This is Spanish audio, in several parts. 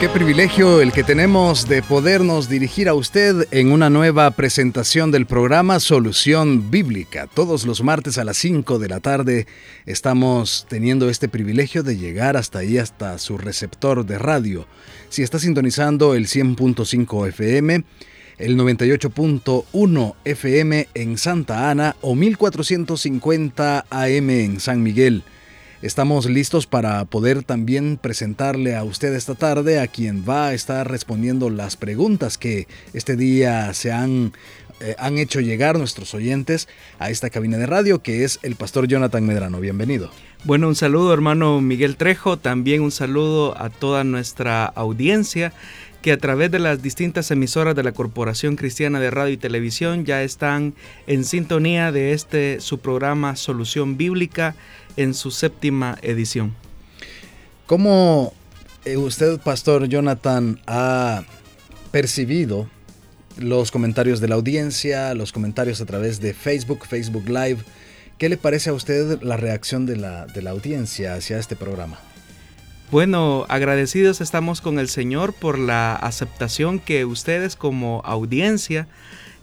Qué privilegio el que tenemos de podernos dirigir a usted en una nueva presentación del programa Solución Bíblica. Todos los martes a las 5 de la tarde estamos teniendo este privilegio de llegar hasta ahí, hasta su receptor de radio. Si está sintonizando el 100.5 FM, el 98.1 FM en Santa Ana o 1450 AM en San Miguel. Estamos listos para poder también presentarle a usted esta tarde a quien va a estar respondiendo las preguntas que este día se han, eh, han hecho llegar nuestros oyentes a esta cabina de radio, que es el pastor Jonathan Medrano. Bienvenido. Bueno, un saludo hermano Miguel Trejo, también un saludo a toda nuestra audiencia que a través de las distintas emisoras de la Corporación Cristiana de Radio y Televisión ya están en sintonía de este su programa Solución Bíblica en su séptima edición. ¿Cómo eh, usted, Pastor Jonathan, ha percibido los comentarios de la audiencia, los comentarios a través de Facebook, Facebook Live? ¿Qué le parece a usted la reacción de la, de la audiencia hacia este programa? Bueno, agradecidos estamos con el Señor por la aceptación que ustedes como audiencia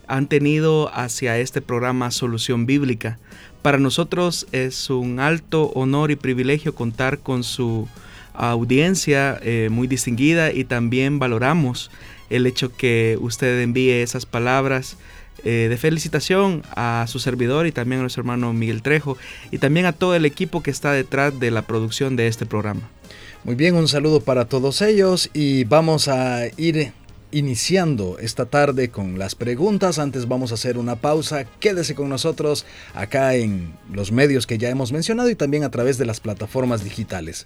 han tenido hacia este programa Solución Bíblica. Para nosotros es un alto honor y privilegio contar con su audiencia eh, muy distinguida y también valoramos el hecho que usted envíe esas palabras eh, de felicitación a su servidor y también a nuestro hermano Miguel Trejo y también a todo el equipo que está detrás de la producción de este programa. Muy bien, un saludo para todos ellos y vamos a ir iniciando esta tarde con las preguntas. Antes vamos a hacer una pausa. Quédese con nosotros acá en los medios que ya hemos mencionado y también a través de las plataformas digitales.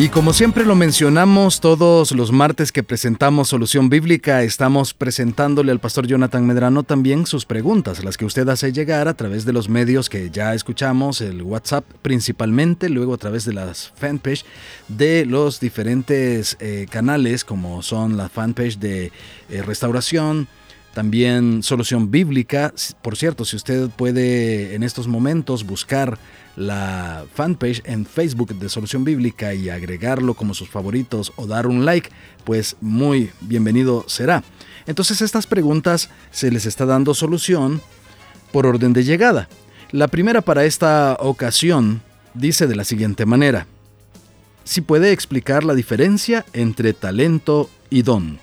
Y como siempre lo mencionamos, todos los martes que presentamos Solución Bíblica, estamos presentándole al pastor Jonathan Medrano también sus preguntas, las que usted hace llegar a través de los medios que ya escuchamos, el WhatsApp principalmente, luego a través de las fanpage de los diferentes eh, canales, como son la fanpage de eh, Restauración, también Solución Bíblica. Por cierto, si usted puede en estos momentos buscar la fanpage en Facebook de Solución Bíblica y agregarlo como sus favoritos o dar un like, pues muy bienvenido será. Entonces estas preguntas se les está dando solución por orden de llegada. La primera para esta ocasión dice de la siguiente manera. Si puede explicar la diferencia entre talento y don.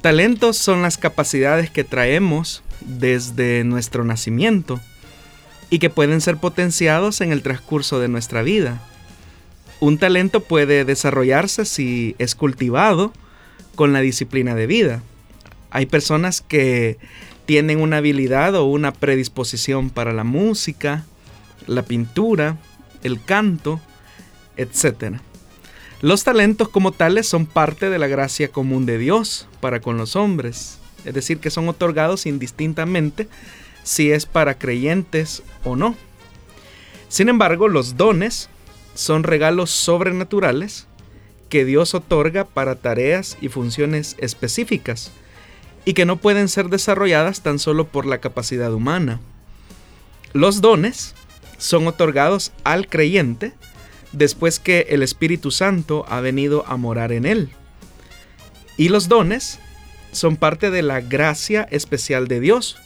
Talentos son las capacidades que traemos desde nuestro nacimiento y que pueden ser potenciados en el transcurso de nuestra vida. Un talento puede desarrollarse si es cultivado con la disciplina de vida. Hay personas que tienen una habilidad o una predisposición para la música, la pintura, el canto, etc. Los talentos como tales son parte de la gracia común de Dios para con los hombres, es decir, que son otorgados indistintamente si es para creyentes o no. Sin embargo, los dones son regalos sobrenaturales que Dios otorga para tareas y funciones específicas y que no pueden ser desarrolladas tan solo por la capacidad humana. Los dones son otorgados al creyente después que el Espíritu Santo ha venido a morar en él. Y los dones son parte de la gracia especial de Dios,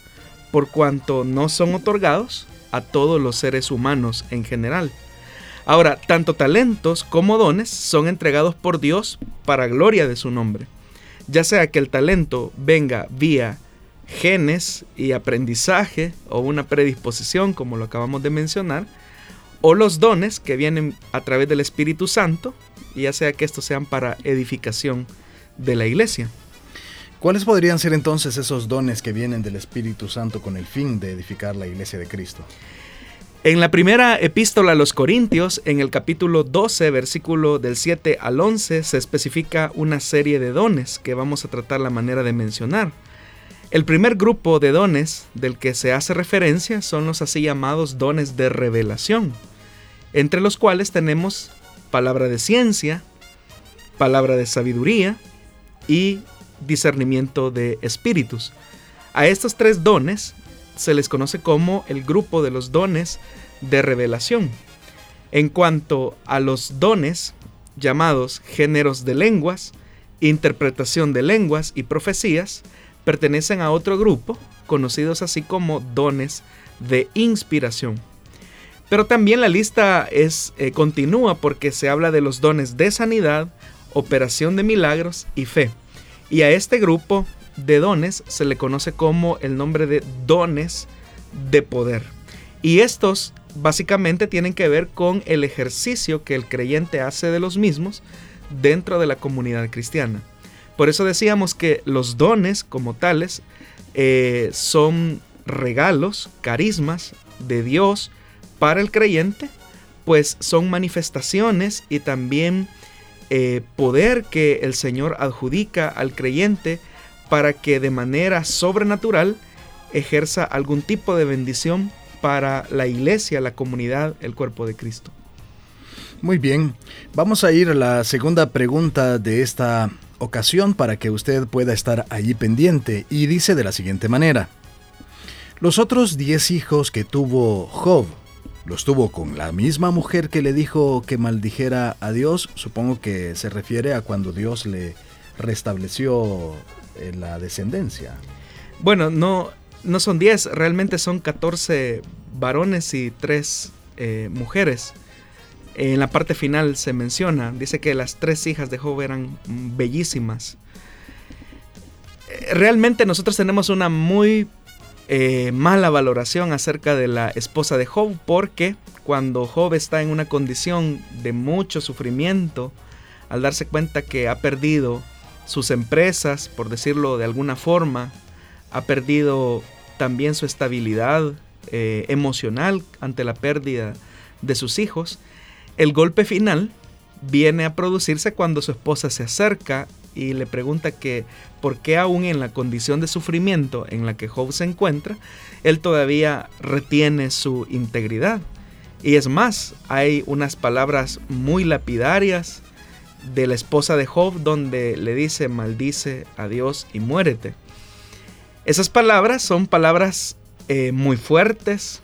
por cuanto no son otorgados a todos los seres humanos en general. Ahora, tanto talentos como dones son entregados por Dios para gloria de su nombre. Ya sea que el talento venga vía genes y aprendizaje o una predisposición, como lo acabamos de mencionar, o los dones que vienen a través del Espíritu Santo, ya sea que estos sean para edificación de la iglesia. ¿Cuáles podrían ser entonces esos dones que vienen del Espíritu Santo con el fin de edificar la iglesia de Cristo? En la primera epístola a los Corintios, en el capítulo 12, versículo del 7 al 11, se especifica una serie de dones que vamos a tratar la manera de mencionar. El primer grupo de dones del que se hace referencia son los así llamados dones de revelación, entre los cuales tenemos palabra de ciencia, palabra de sabiduría y discernimiento de espíritus. A estos tres dones se les conoce como el grupo de los dones de revelación. En cuanto a los dones llamados géneros de lenguas, interpretación de lenguas y profecías, pertenecen a otro grupo, conocidos así como dones de inspiración. Pero también la lista es eh, continúa porque se habla de los dones de sanidad, operación de milagros y fe. Y a este grupo de dones se le conoce como el nombre de dones de poder. Y estos básicamente tienen que ver con el ejercicio que el creyente hace de los mismos dentro de la comunidad cristiana. Por eso decíamos que los dones como tales eh, son regalos, carismas de Dios para el creyente, pues son manifestaciones y también eh, poder que el Señor adjudica al creyente para que de manera sobrenatural ejerza algún tipo de bendición para la iglesia, la comunidad, el cuerpo de Cristo. Muy bien, vamos a ir a la segunda pregunta de esta ocasión para que usted pueda estar allí pendiente y dice de la siguiente manera. Los otros diez hijos que tuvo Job, ¿los tuvo con la misma mujer que le dijo que maldijera a Dios? Supongo que se refiere a cuando Dios le restableció eh, la descendencia. Bueno, no, no son 10, realmente son 14 varones y 3 eh, mujeres. En la parte final se menciona, dice que las tres hijas de Job eran bellísimas. Eh, realmente nosotros tenemos una muy mala valoración acerca de la esposa de Job porque cuando Job está en una condición de mucho sufrimiento, al darse cuenta que ha perdido sus empresas, por decirlo de alguna forma, ha perdido también su estabilidad eh, emocional ante la pérdida de sus hijos. El golpe final viene a producirse cuando su esposa se acerca y le pregunta que por qué aún en la condición de sufrimiento en la que Job se encuentra, él todavía retiene su integridad. Y es más, hay unas palabras muy lapidarias de la esposa de Job donde le dice maldice a Dios y muérete. Esas palabras son palabras eh, muy fuertes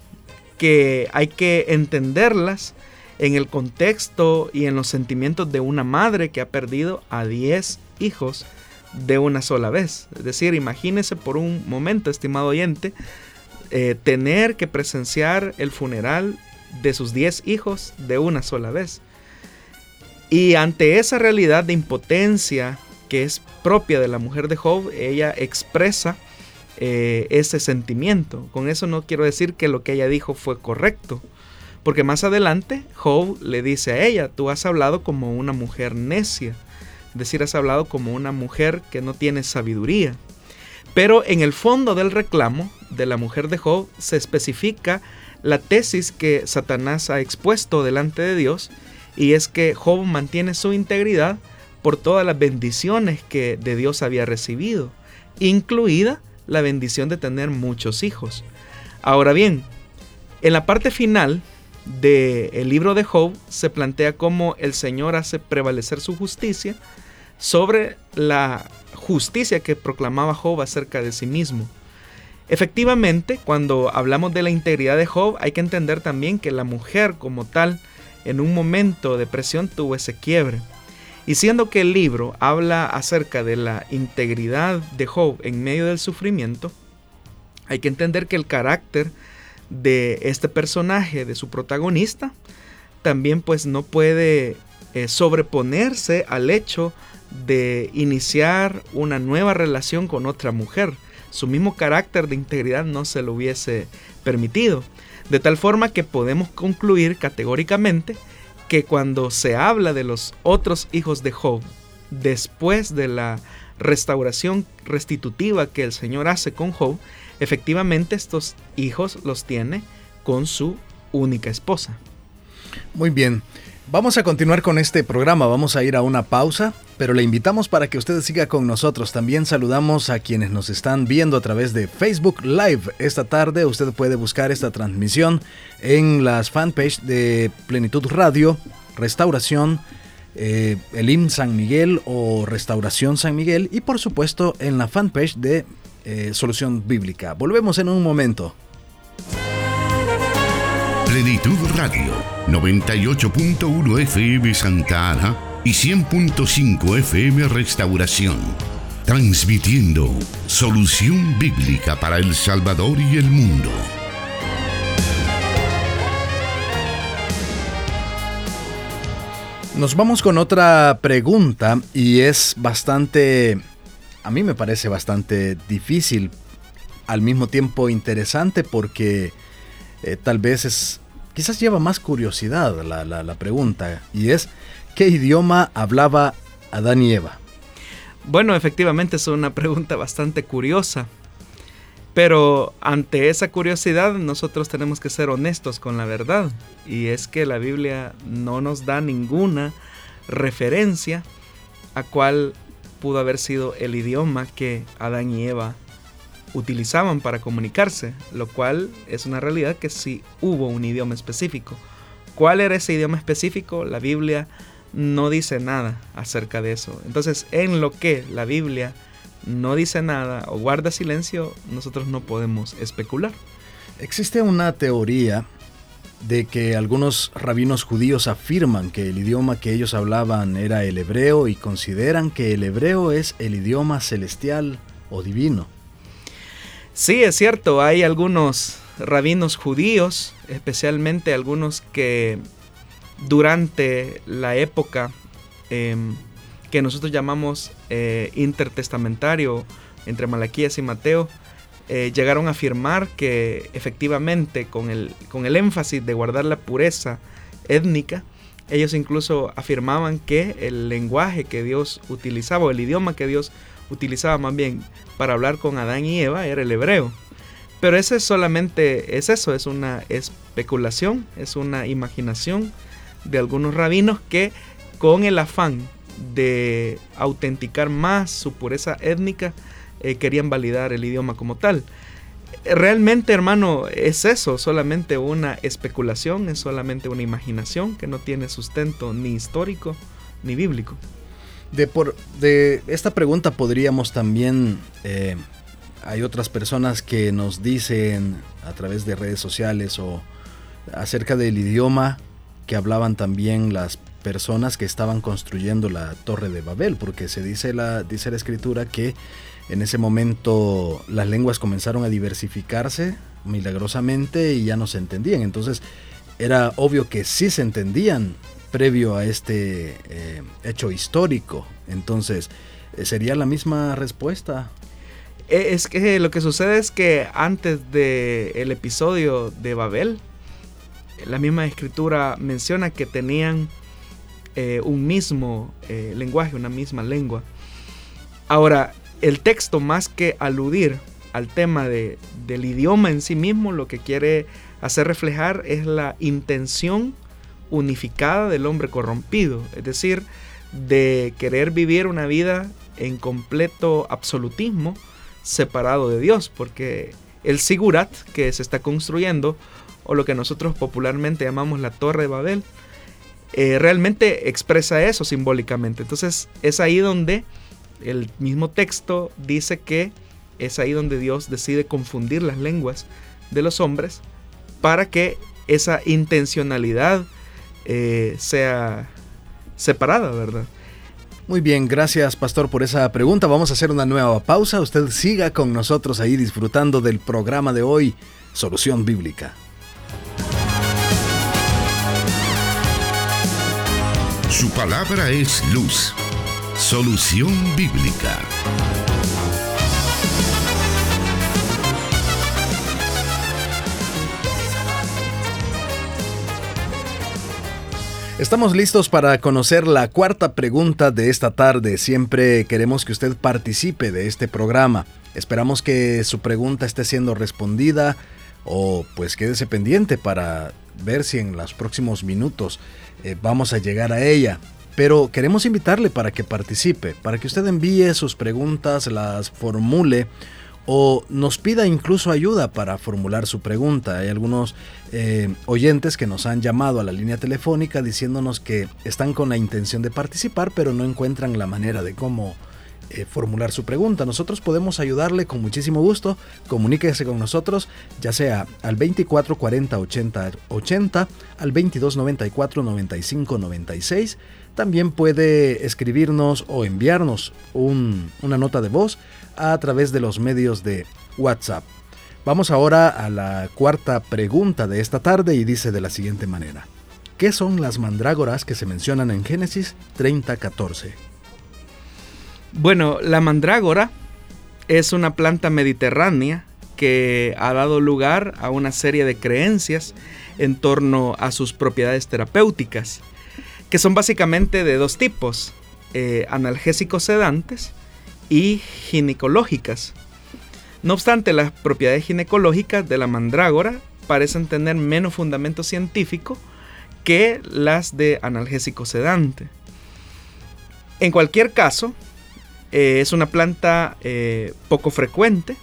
que hay que entenderlas en el contexto y en los sentimientos de una madre que ha perdido a 10 hijos de una sola vez. Es decir, imagínese por un momento, estimado oyente, eh, tener que presenciar el funeral de sus 10 hijos de una sola vez. Y ante esa realidad de impotencia que es propia de la mujer de Job, ella expresa eh, ese sentimiento. Con eso no quiero decir que lo que ella dijo fue correcto, porque más adelante Job le dice a ella, tú has hablado como una mujer necia, es decir, has hablado como una mujer que no tiene sabiduría. Pero en el fondo del reclamo de la mujer de Job se especifica la tesis que Satanás ha expuesto delante de Dios y es que Job mantiene su integridad por todas las bendiciones que de Dios había recibido, incluida la bendición de tener muchos hijos. Ahora bien, en la parte final del libro de Job se plantea cómo el Señor hace prevalecer su justicia sobre la justicia que proclamaba Job acerca de sí mismo. Efectivamente, cuando hablamos de la integridad de Job, hay que entender también que la mujer como tal en un momento de presión tuvo ese quiebre. Y siendo que el libro habla acerca de la integridad de Job en medio del sufrimiento, hay que entender que el carácter de este personaje, de su protagonista, también pues no puede eh, sobreponerse al hecho de iniciar una nueva relación con otra mujer. Su mismo carácter de integridad no se lo hubiese permitido. De tal forma que podemos concluir categóricamente que cuando se habla de los otros hijos de Job, después de la restauración restitutiva que el Señor hace con Job, efectivamente estos hijos los tiene con su única esposa. Muy bien. Vamos a continuar con este programa, vamos a ir a una pausa, pero le invitamos para que usted siga con nosotros. También saludamos a quienes nos están viendo a través de Facebook Live. Esta tarde usted puede buscar esta transmisión en las fanpage de Plenitud Radio, Restauración, eh, Elim San Miguel o Restauración San Miguel y por supuesto en la fanpage de eh, Solución Bíblica. Volvemos en un momento. Plenitud Radio, 98.1 FM Santa Ana y 100.5 FM Restauración. Transmitiendo solución bíblica para El Salvador y el mundo. Nos vamos con otra pregunta y es bastante, a mí me parece bastante difícil, al mismo tiempo interesante porque eh, tal vez es quizás lleva más curiosidad la, la, pregunta, y es, ¿qué idioma hablaba Adán y Eva? Bueno, efectivamente es una pregunta bastante curiosa, pero ante esa curiosidad nosotros tenemos que ser honestos con la verdad, y es que la Biblia no nos da ninguna referencia a cuál pudo haber sido el idioma que Adán y Eva utilizaban para comunicarse, lo cual es una realidad que sí hubo un idioma específico. ¿Cuál era ese idioma específico? La Biblia no dice nada acerca de eso. Entonces, en lo que la Biblia no dice nada o guarda silencio, nosotros no podemos especular. Existe una teoría de que algunos rabinos judíos afirman que el idioma que ellos hablaban era el hebreo y consideran que el hebreo es el idioma celestial o divino. Sí, es cierto, hay algunos rabinos judíos, especialmente algunos que durante la época em, que nosotros llamamos eh, intertestamentario entre Malaquías y Mateo, eh, llegaron a afirmar que efectivamente con el, con el énfasis de guardar la pureza étnica, ellos incluso afirmaban que el lenguaje que Dios utilizaba, o el idioma que Dios utilizaba más bien para hablar con Adán y Eva era el hebreo. Pero ese solamente es eso, es una especulación, es una imaginación de algunos rabinos que con el afán de autenticar más su pureza étnica eh, querían validar el idioma como tal. Realmente, hermano, es eso, solamente una especulación, es solamente una imaginación que no tiene sustento ni histórico ni bíblico. De, por, de esta pregunta podríamos también, eh, hay otras personas que nos dicen a través de redes sociales o acerca del idioma que hablaban también las personas que estaban construyendo la torre de Babel, porque se dice la, dice la escritura que en ese momento las lenguas comenzaron a diversificarse milagrosamente y ya no se entendían. Entonces era obvio que sí se entendían previo a este eh, hecho histórico. Entonces, eh, ¿sería la misma respuesta? E, es que lo que sucede es que antes del el episodio de Babel, la misma escritura menciona que tenían eh, un mismo lenguaje, una misma lengua. Ahora, el texto más que aludir al tema de, del idioma en sí mismo, lo que quiere hacer reflejar es la intención unificada del hombre corrompido, es decir, de querer vivir una vida en completo absolutismo separado de Dios, porque el Sigurat que se está construyendo, o lo que nosotros popularmente llamamos la Torre de Babel, eh, realmente expresa eso simbólicamente. Entonces es ahí donde el mismo texto dice que es ahí donde Dios decide confundir las lenguas de los hombres para que esa intencionalidad eh, sea separada, ¿verdad? Muy bien, gracias Pastor por esa pregunta. Vamos a hacer una nueva pausa. Usted siga con nosotros ahí disfrutando del programa de hoy, Solución Bíblica. Su palabra es luz. Solución Bíblica. Estamos listos para conocer la cuarta pregunta de esta tarde. Siempre queremos que usted participe de este programa. Esperamos que su pregunta esté siendo respondida o pues quédese pendiente para ver si en los próximos minutos eh, vamos a llegar a ella. Pero queremos invitarle para que participe, para que usted envíe sus preguntas, las formule o nos pida incluso ayuda para formular su pregunta. Hay algunos eh, oyentes que nos han llamado a la línea telefónica diciéndonos que están con la intención de participar, pero no encuentran la manera de cómo eh, formular su pregunta. Nosotros podemos ayudarle con muchísimo gusto. Comuníquese con nosotros, ya sea al 24 40 80 80, al 22 94 95 96 también puede escribirnos o enviarnos una nota de voz a través de los medios de WhatsApp. Vamos ahora a la cuarta pregunta de esta tarde y dice de la siguiente manera. ¿Qué son las mandrágoras que se mencionan en Génesis 30:14? Bueno, la mandrágora es una planta mediterránea que ha dado lugar a una serie de creencias en torno a sus propiedades terapéuticas que son básicamente de dos tipos, eh, analgésicos sedantes y ginecológicas. No obstante, las propiedades ginecológicas de la mandrágora parecen tener menos fundamento científico que las de analgésico sedante. En cualquier caso, eh, es una planta eh, poco frecuente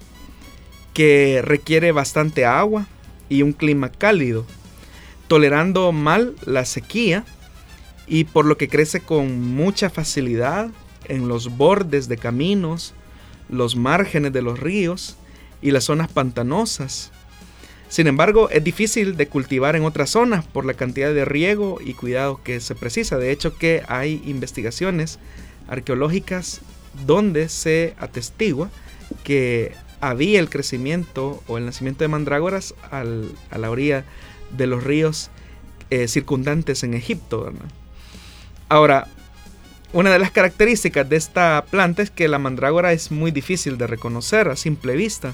que requiere bastante agua y un clima cálido, tolerando mal la sequía y por lo que crece con mucha facilidad en los bordes de caminos, los márgenes de los ríos y las zonas pantanosas. Sin embargo, es difícil de cultivar en otras zonas por la cantidad de riego y cuidado que se precisa. De hecho, que hay investigaciones arqueológicas donde se atestigua que había el crecimiento o el nacimiento de mandrágoras a la orilla de los ríos eh, circundantes en Egipto. Ahora, una de las características de esta planta es que la mandrágora es muy difícil de reconocer a simple vista.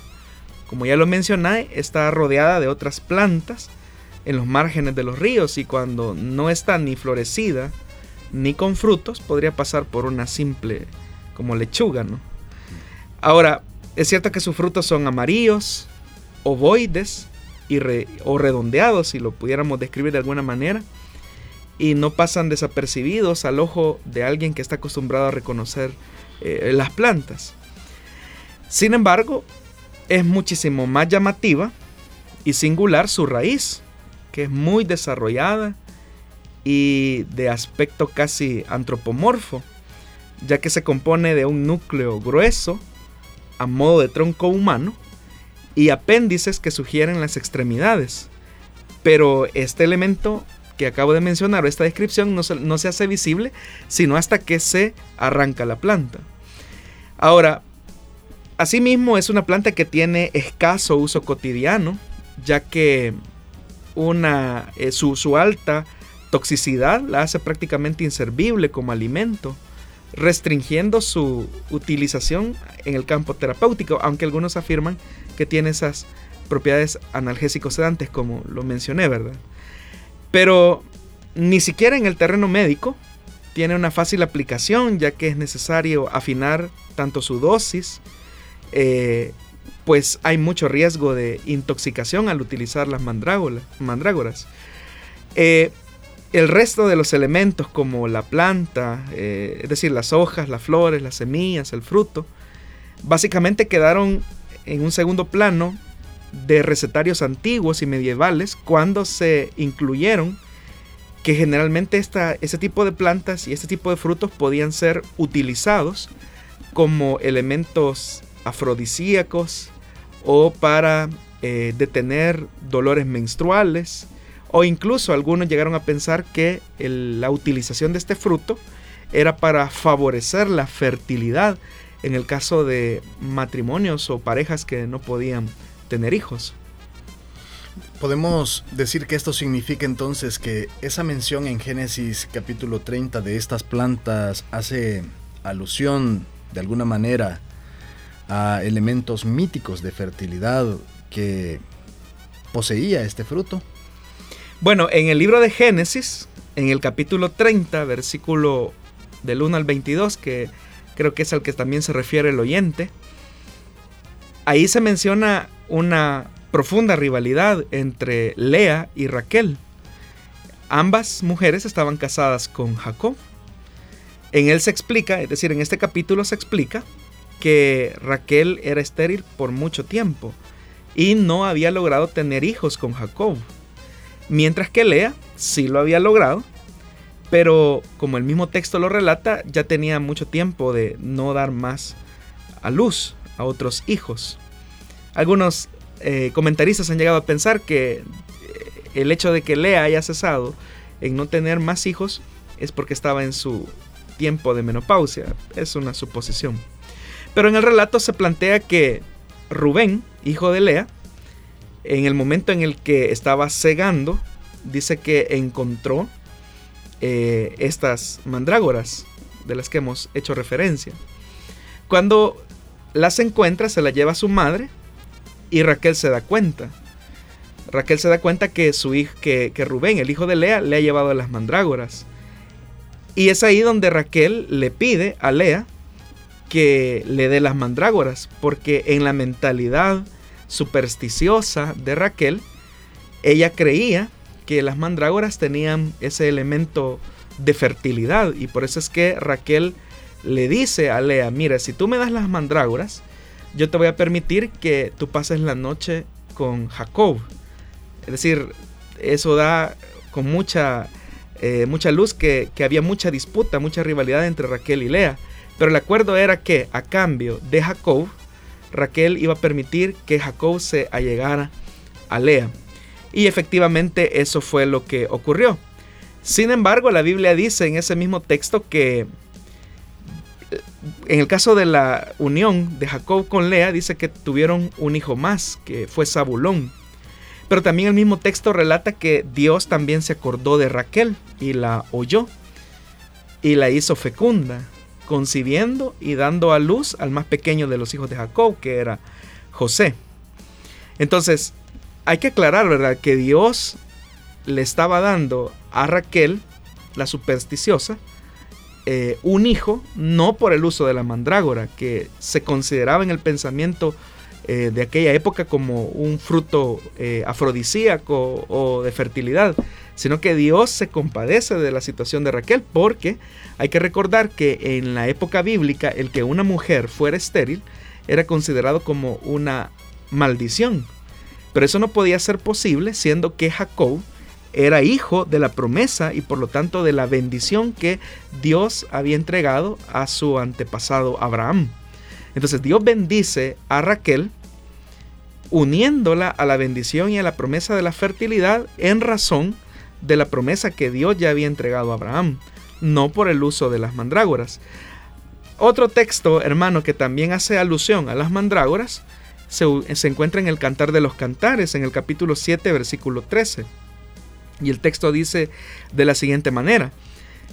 Como ya lo mencioné, está rodeada de otras plantas en los márgenes de los ríos y cuando no está ni florecida ni con frutos podría pasar por una simple como lechuga, ¿no? Ahora, es cierto que sus frutos son amarillos, ovoides y o redondeados, si lo pudiéramos describir de alguna manera y no pasan desapercibidos al ojo de alguien que está acostumbrado a reconocer eh, las plantas. Sin embargo, es muchísimo más llamativa y singular su raíz, que es muy desarrollada y de aspecto casi antropomorfo, ya que se compone de un núcleo grueso a modo de tronco humano y apéndices que sugieren las extremidades. Pero este elemento que acabo de mencionar, esta descripción no se, hace visible sino hasta que se arranca la planta. Ahora, asimismo es una planta que tiene escaso uso cotidiano, ya que una, eh, su, su alta toxicidad la hace prácticamente inservible como alimento, restringiendo su utilización en el campo terapéutico, aunque algunos afirman que tiene esas propiedades analgésicos sedantes, como lo mencioné, ¿verdad? Pero ni siquiera en el terreno médico tiene una fácil aplicación, ya que es necesario afinar tanto su dosis, eh, pues hay mucho riesgo de intoxicación al utilizar las mandrágoras. Eh, el resto de los elementos como la planta, eh, es decir, las hojas, las flores, las semillas, el fruto, básicamente quedaron en un segundo plano de recetarios antiguos y medievales cuando se incluyeron que generalmente esta, ese tipo de plantas y este tipo de frutos podían ser utilizados como elementos afrodisíacos o para eh, detener dolores menstruales o incluso algunos llegaron a pensar que la utilización de este fruto era para favorecer la fertilidad en el caso de matrimonios o parejas que no podían tener hijos. Podemos decir que esto significa entonces que esa mención en Génesis capítulo 30 de estas plantas hace alusión de alguna manera a elementos míticos de fertilidad que poseía este fruto. Bueno, en el libro de Génesis en el capítulo 30, versículo del 1 al 22, que creo que es al que también se refiere el oyente, ahí se menciona una profunda rivalidad entre Lea y Raquel. Ambas mujeres estaban casadas con Jacob. En él se explica, es decir, en este capítulo se explica que Raquel era estéril por mucho tiempo y no había logrado tener hijos con Jacob. Mientras que Lea sí lo había logrado, pero como el mismo texto lo relata, ya tenía mucho tiempo de no dar más a luz a otros hijos. Algunos eh, comentaristas han llegado a pensar que eh, el hecho de que Lea haya cesado en no tener más hijos es porque estaba en su tiempo de menopausia. Es una suposición. Pero en el relato se plantea que Rubén, hijo de Lea, en el momento en el que estaba cegando, dice que encontró eh, estas mandrágoras de las que hemos hecho referencia. Cuando las encuentra, se las lleva a su madre y Raquel se da cuenta. Raquel se da cuenta que su hijo, que, que Rubén, el hijo de Lea, le ha llevado las mandrágoras. Y es ahí donde Raquel le pide a Lea que le dé las mandrágoras, porque en la mentalidad supersticiosa de Raquel, ella creía que las mandrágoras tenían ese elemento de fertilidad y por eso es que Raquel le dice a Lea, mira, si tú me das las mandrágoras, yo te voy a permitir que tú pases la noche con Jacob. Es decir, eso da con mucha, eh, mucha luz que, que había mucha disputa, mucha rivalidad entre Raquel y Lea. Pero el acuerdo era que a cambio de Jacob, Raquel iba a permitir que Jacob se allegara a Lea. Y efectivamente eso fue lo que ocurrió. Sin embargo, la Biblia dice en ese mismo texto que en el caso de la unión de Jacob con Lea, dice que tuvieron un hijo más, que fue Zabulón. Pero también el mismo texto relata que Dios también se acordó de Raquel y la oyó y la hizo fecunda concibiendo y dando a luz al más pequeño de los hijos de Jacob, que era José. Entonces, hay que aclarar, ¿verdad?, que Dios le estaba dando a Raquel, la supersticiosa, eh, un hijo, no por el uso de la mandrágora, que se consideraba en el pensamiento eh, de aquella época como un fruto eh, afrodisíaco o de fertilidad, sino que Dios se compadece de la situación de Raquel porque hay que recordar que en la época bíblica el que una mujer fuera estéril era considerado como una maldición. Pero eso no podía ser posible siendo que Jacob era hijo de la promesa y por lo tanto de la bendición que Dios había entregado a su antepasado Abraham. Entonces Dios bendice a Raquel uniéndola a la bendición y a la promesa de la fertilidad en razón de la promesa que Dios ya había entregado a Abraham, no por el uso de las mandrágoras. Otro texto, hermano, que también hace alusión a las mandrágoras, se, encuentra en el Cantar de los Cantares, en el capítulo 7, versículo 13. Y el texto dice de la siguiente manera,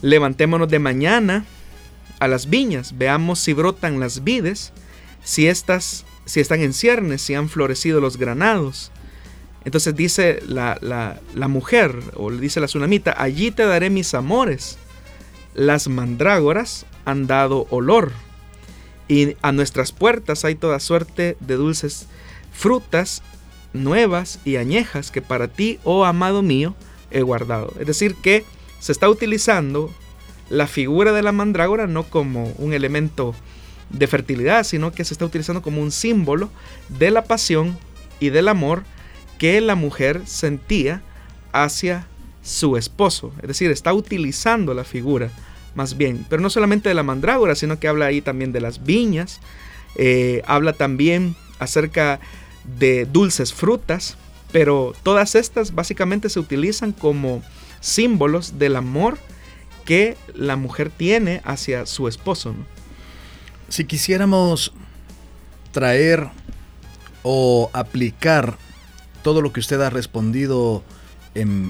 levantémonos de mañana a las viñas, veamos si brotan las vides, si, estas, si están en ciernes, si han florecido los granados. Entonces dice la, la, mujer, o le dice la tsunamita, allí te daré mis amores. Las mandrágoras han dado olor, y a nuestras puertas hay toda suerte de dulces frutas nuevas y añejas que para ti, oh amado mío, he guardado. Es decir, que se está utilizando la figura de la mandrágora no como un elemento de fertilidad, sino que se está utilizando como un símbolo de la pasión y del amor que la mujer sentía hacia su esposo. Es decir, está utilizando la figura más bien, pero no solamente de la mandrágora, sino que habla ahí también de las viñas, eh, habla también acerca de dulces frutas, pero todas estas básicamente se utilizan como símbolos del amor que la mujer tiene hacia su esposo. Si quisiéramos traer o aplicar todo lo que usted ha respondido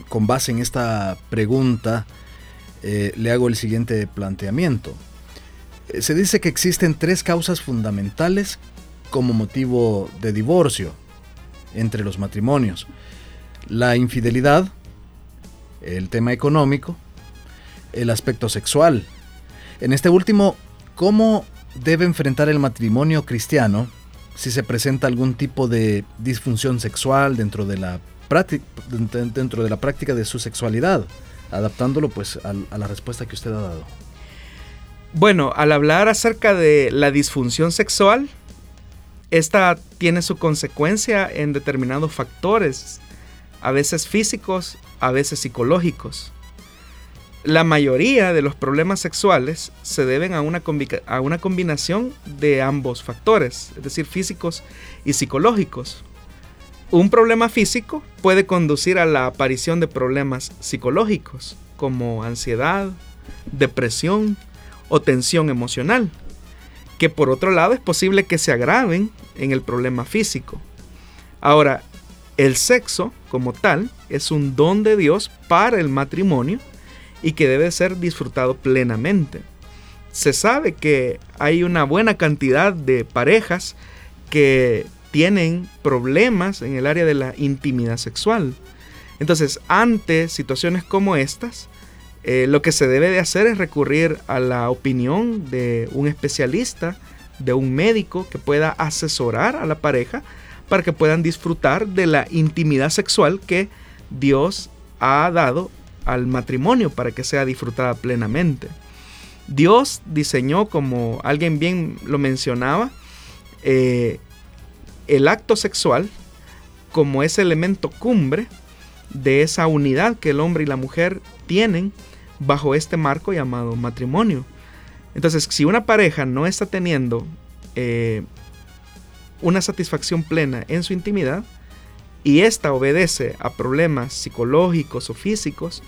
con base en esta pregunta, eh, le hago el siguiente planteamiento. Eh, se dice que existen tres causas fundamentales como motivo de divorcio entre los matrimonios. La infidelidad, el tema económico el aspecto sexual. En este último, ¿cómo debe enfrentar el matrimonio cristiano si se presenta algún tipo de disfunción sexual dentro de la, dentro de, la práctica de su sexualidad? Adaptándolo pues a la respuesta que usted ha dado. Bueno, al hablar acerca de la disfunción sexual, esta tiene su consecuencia en determinados factores, a veces físicos, a veces psicológicos. La mayoría de los problemas sexuales se deben a una, combinación de ambos factores, es decir, físicos y psicológicos. Un problema físico puede conducir a la aparición de problemas psicológicos como ansiedad, depresión, o tensión emocional, que por otro lado es posible que se agraven en el problema físico. Ahora, el sexo como tal es un don de Dios para el matrimonio y que debe ser disfrutado plenamente. Se sabe que hay una buena cantidad de parejas que tienen problemas en el área de la intimidad sexual. Entonces, ante situaciones como estas, eh, lo que se debe de hacer es recurrir a la opinión de un especialista, de un médico que pueda asesorar a la pareja para que puedan disfrutar de la intimidad sexual que Dios ha dado al matrimonio para que sea disfrutada plenamente. Dios diseñó, como alguien bien lo mencionaba, eh, el acto sexual como ese elemento cumbre de esa unidad que el hombre y la mujer tienen bajo este marco llamado matrimonio. Entonces, si una pareja no está teniendo eh, una satisfacción plena en su intimidad y ésta obedece a problemas psicológicos o físicos,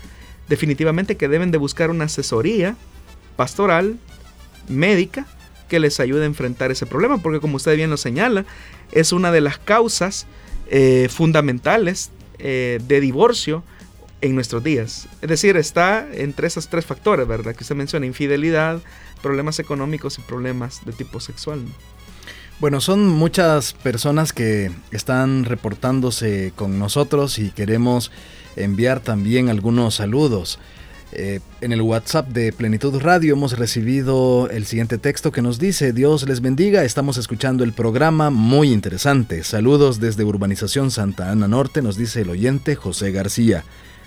definitivamente que deben de buscar una asesoría pastoral, médica, que les ayude a enfrentar ese problema, porque como usted bien lo señala, es una de las causas eh, fundamentales eh, de divorcio en nuestros días. Es decir, está entre esos tres factores, ¿verdad? Que usted menciona, infidelidad, problemas económicos y problemas de tipo sexual. Bueno, son muchas personas que están reportándose con nosotros y queremos enviar también algunos saludos. Eh, en el WhatsApp de Plenitud Radio hemos recibido el siguiente texto que nos dice, Dios les bendiga, estamos escuchando el programa muy interesante. Saludos desde Urbanización Santa Ana Norte, nos dice el oyente José García.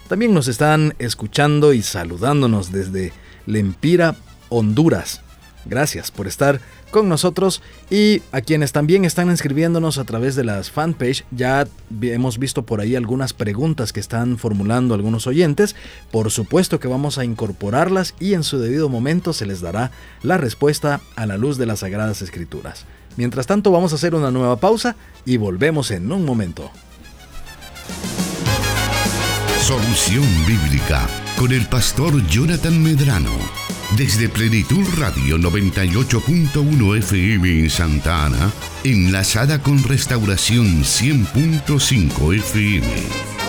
También nos están escuchando y saludándonos desde Lempira, Honduras. Gracias por estar con nosotros y a quienes también están inscribiéndonos a través de las fanpage. Ya hemos visto por ahí algunas preguntas que están formulando algunos oyentes. Por supuesto que vamos a incorporarlas y en su debido momento se les dará la respuesta a la luz de las Sagradas Escrituras. Mientras tanto vamos a hacer una nueva pausa y volvemos en un momento. Solución Bíblica con el pastor Jonathan Medrano. Desde Plenitud Radio 98.1 FM en Santa Ana, enlazada con Restauración 100.5 FM.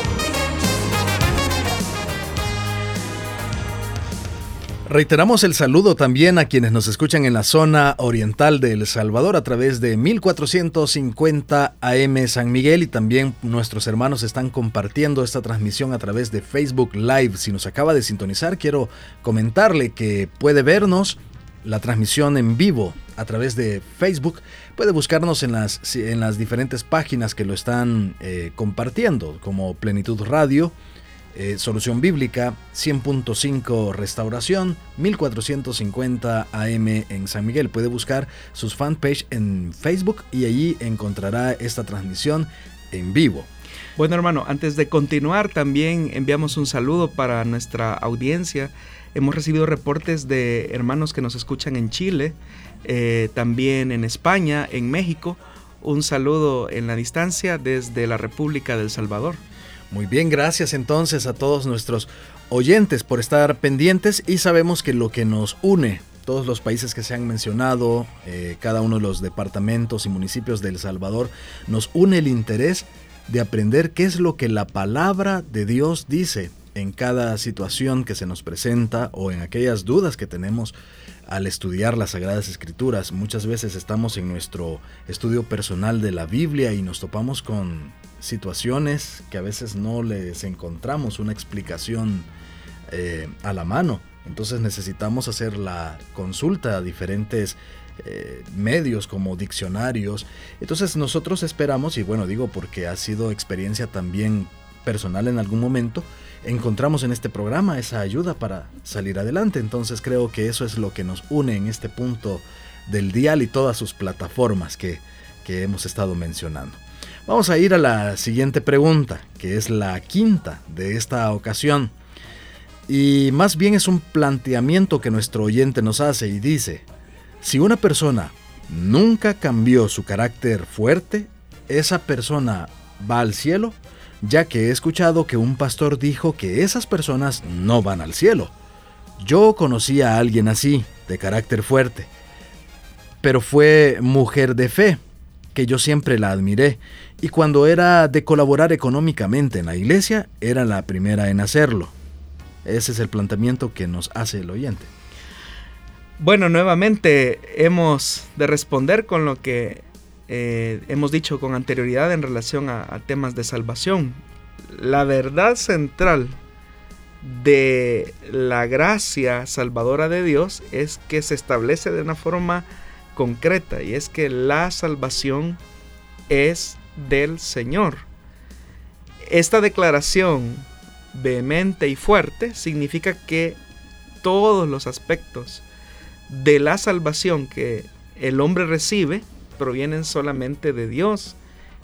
Reiteramos el saludo también a quienes nos escuchan en la zona oriental de El Salvador a través de 1450 AM San Miguel y también nuestros hermanos están compartiendo esta transmisión a través de Facebook Live. Si nos acaba de sintonizar, quiero comentarle que puede vernos la transmisión en vivo a través de Facebook. Puede buscarnos en las, en las diferentes páginas que lo están eh, compartiendo, como Plenitud Radio, eh, Solución Bíblica, 100.5 Restauración, 1450 AM en San Miguel. Puede buscar sus fanpage en Facebook y allí encontrará esta transmisión en vivo. Bueno hermano, antes de continuar también enviamos un saludo para nuestra audiencia. Hemos recibido reportes de hermanos que nos escuchan en Chile, eh, también en España, en México. Un saludo en la distancia desde la República del Salvador. Muy bien, gracias entonces a todos nuestros oyentes por estar pendientes y sabemos que lo que nos une, todos los países que se han mencionado, eh, cada uno de los departamentos y municipios de El Salvador, nos une el interés de aprender qué es lo que la palabra de Dios dice en cada situación que se nos presenta o en aquellas dudas que tenemos al estudiar las Sagradas Escrituras. Muchas veces estamos en nuestro estudio personal de la Biblia y nos topamos con situaciones que a veces no les encontramos una explicación eh, a la mano. Entonces necesitamos hacer la consulta a diferentes eh, medios como diccionarios. Entonces nosotros esperamos, y bueno digo porque ha sido experiencia también personal en algún momento, encontramos en este programa esa ayuda para salir adelante. Entonces creo que eso es lo que nos une en este punto del dial y todas sus plataformas que, que hemos estado mencionando. Vamos a ir a la siguiente pregunta, que es la quinta de esta ocasión. Y más bien es un planteamiento que nuestro oyente nos hace y dice, si una persona nunca cambió su carácter fuerte, esa persona va al cielo ya que he escuchado que un pastor dijo que esas personas no van al cielo. Yo conocí a alguien así, de carácter fuerte, pero fue mujer de fe, que yo siempre la admiré, y cuando era de colaborar económicamente en la iglesia, era la primera en hacerlo. Ese es el planteamiento que nos hace el oyente. Bueno, nuevamente hemos de responder con lo que eh, hemos dicho con anterioridad en relación a, temas de salvación. La verdad central de la gracia salvadora de Dios es que se establece de una forma concreta y es que la salvación es del Señor. Esta declaración vehemente y fuerte significa que todos los aspectos de la salvación que el hombre recibe provienen solamente de Dios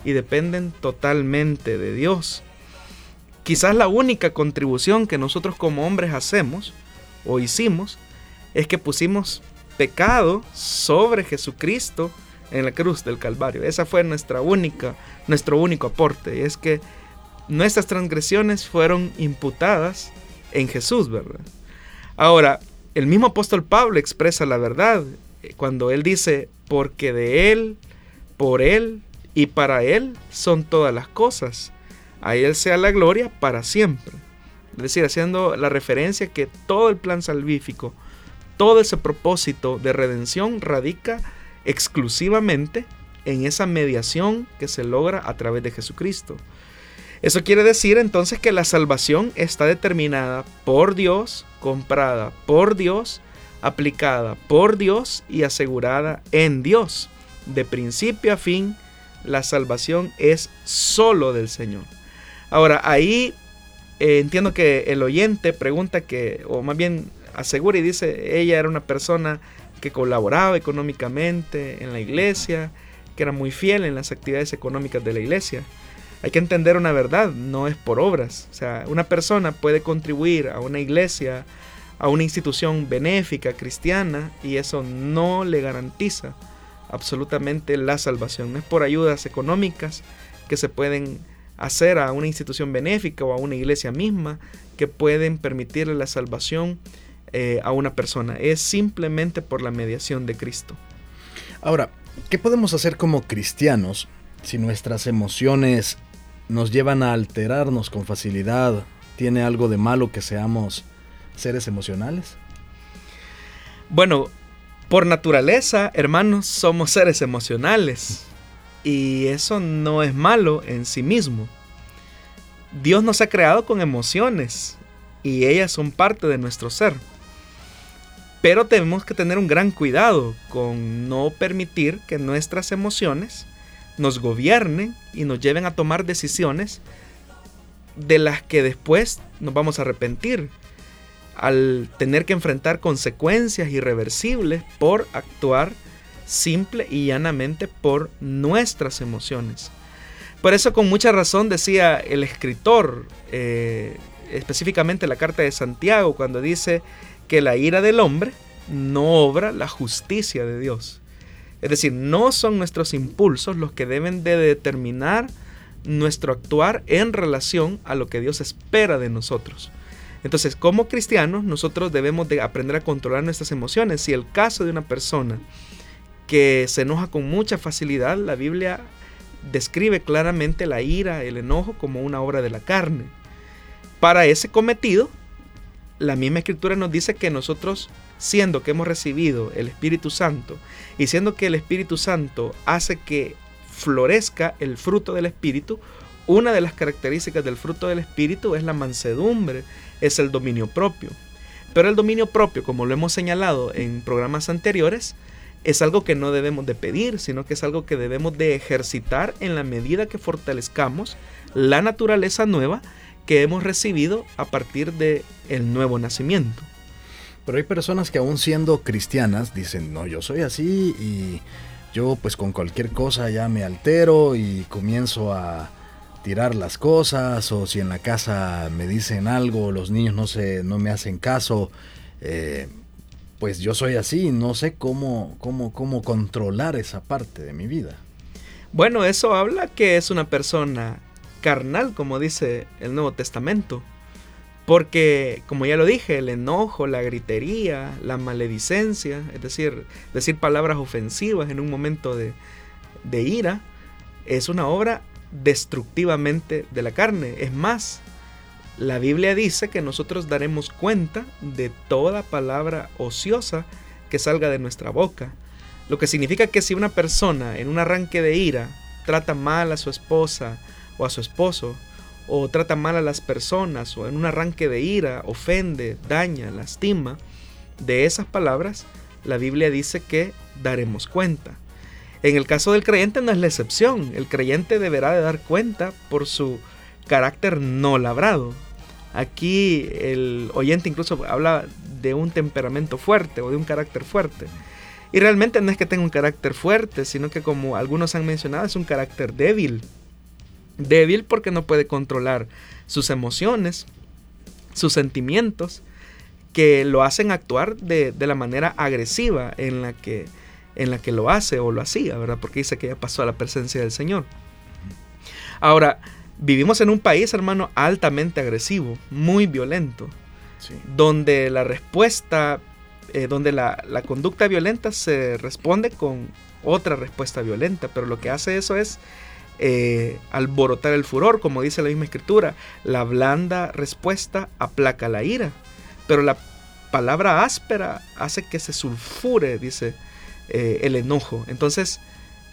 y dependen totalmente de Dios. Quizás la única contribución que nosotros como hombres hacemos o hicimos es que pusimos pecado sobre Jesucristo en la cruz del Calvario. Esa fue nuestra única, nuestro único aporte. Y es que nuestras transgresiones fueron imputadas en Jesús, ¿verdad? Ahora, el mismo apóstol Pablo expresa la verdad cuando él dice, porque de Él, por Él y para Él son todas las cosas. A Él sea la gloria para siempre. Es decir, haciendo la referencia que todo el plan salvífico, todo ese propósito de redención radica exclusivamente en esa mediación que se logra a través de Jesucristo. Eso quiere decir entonces que la salvación está determinada por Dios, comprada por Dios aplicada por Dios y asegurada en Dios. De principio a fin, la salvación es solo del Señor. Ahora, ahí eh, entiendo que el oyente pregunta que, o más bien asegura y dice, ella era una persona que colaboraba económicamente en la iglesia, que era muy fiel en las actividades económicas de la iglesia. Hay que entender una verdad, no es por obras. O sea, una persona puede contribuir a una iglesia, a una institución benéfica cristiana y eso no le garantiza absolutamente la salvación. Es por ayudas económicas que se pueden hacer a una institución benéfica o a una iglesia misma que pueden permitirle la salvación eh, a una persona. Es simplemente por la mediación de Cristo. Ahora, ¿qué podemos hacer como cristianos si nuestras emociones nos llevan a alterarnos con facilidad? ¿Tiene algo de malo que seamos seres emocionales? Bueno, por naturaleza, hermanos, somos seres emocionales. Y eso no es malo en sí mismo. Dios nos ha creado con emociones y ellas son parte de nuestro ser. Pero tenemos que tener un gran cuidado con no permitir que nuestras emociones nos gobiernen y nos lleven a tomar decisiones de las que después nos vamos a arrepentir al tener que enfrentar consecuencias irreversibles por actuar simple y llanamente por nuestras emociones. Por eso con mucha razón decía el escritor, eh, específicamente la carta de Santiago, cuando dice que la ira del hombre no obra la justicia de Dios. Es decir, no son nuestros impulsos los que deben de determinar nuestro actuar en relación a lo que Dios espera de nosotros. Entonces, como cristianos, nosotros debemos de aprender a controlar nuestras emociones. Si el caso de una persona que se enoja con mucha facilidad, la Biblia describe claramente la ira, el enojo como una obra de la carne. Para ese cometido, la misma escritura nos dice que nosotros, siendo que hemos recibido el Espíritu Santo y siendo que el Espíritu Santo hace que florezca el fruto del Espíritu, una de las características del fruto del Espíritu es la mansedumbre, es el dominio propio. Pero el dominio propio, como lo hemos señalado en programas anteriores, es algo que no debemos de pedir, sino que es algo que debemos de ejercitar en la medida que fortalezcamos la naturaleza nueva que hemos recibido a partir de el nuevo nacimiento. Pero hay personas que aún siendo cristianas dicen, no, yo soy así y yo pues con cualquier cosa ya me altero y comienzo a tirar las cosas o si en la casa me dicen algo, los niños no, no me hacen caso, eh, pues yo soy así, no sé cómo, cómo, cómo controlar esa parte de mi vida. Bueno, eso habla que es una persona carnal, como dice el Nuevo Testamento. Porque, como ya lo dije, el enojo, la gritería, la maledicencia, es decir, decir palabras ofensivas en un momento de, de ira, es una obra destructivamente de la carne. Es más, la Biblia dice que nosotros daremos cuenta de toda palabra ociosa que salga de nuestra boca. Lo que significa que si una persona en un arranque de ira trata mal a su esposa o a su esposo, o trata mal a las personas, o en un arranque de ira ofende, daña, lastima, de esas palabras, la Biblia dice que daremos cuenta. En el caso del creyente no es la excepción. El creyente deberá de dar cuenta por su carácter no labrado. Aquí el oyente incluso habla de un temperamento fuerte o de un carácter fuerte. Y realmente no es que tenga un carácter fuerte, sino que como algunos han mencionado, es un carácter débil. Débil porque no puede controlar sus emociones, sus sentimientos, que lo hacen actuar de, de la manera agresiva en la que en la que lo hace o lo hacía, ¿verdad? Porque dice que ya pasó a la presencia del Señor. Ahora, vivimos en un país, hermano, altamente agresivo, muy violento, donde la respuesta, eh, donde la, conducta violenta se responde con otra respuesta violenta, pero lo que hace eso es eh, alborotar el furor, como dice la misma escritura, la blanda respuesta aplaca la ira, pero la palabra áspera hace que se sulfure, dice eh, el enojo. Entonces,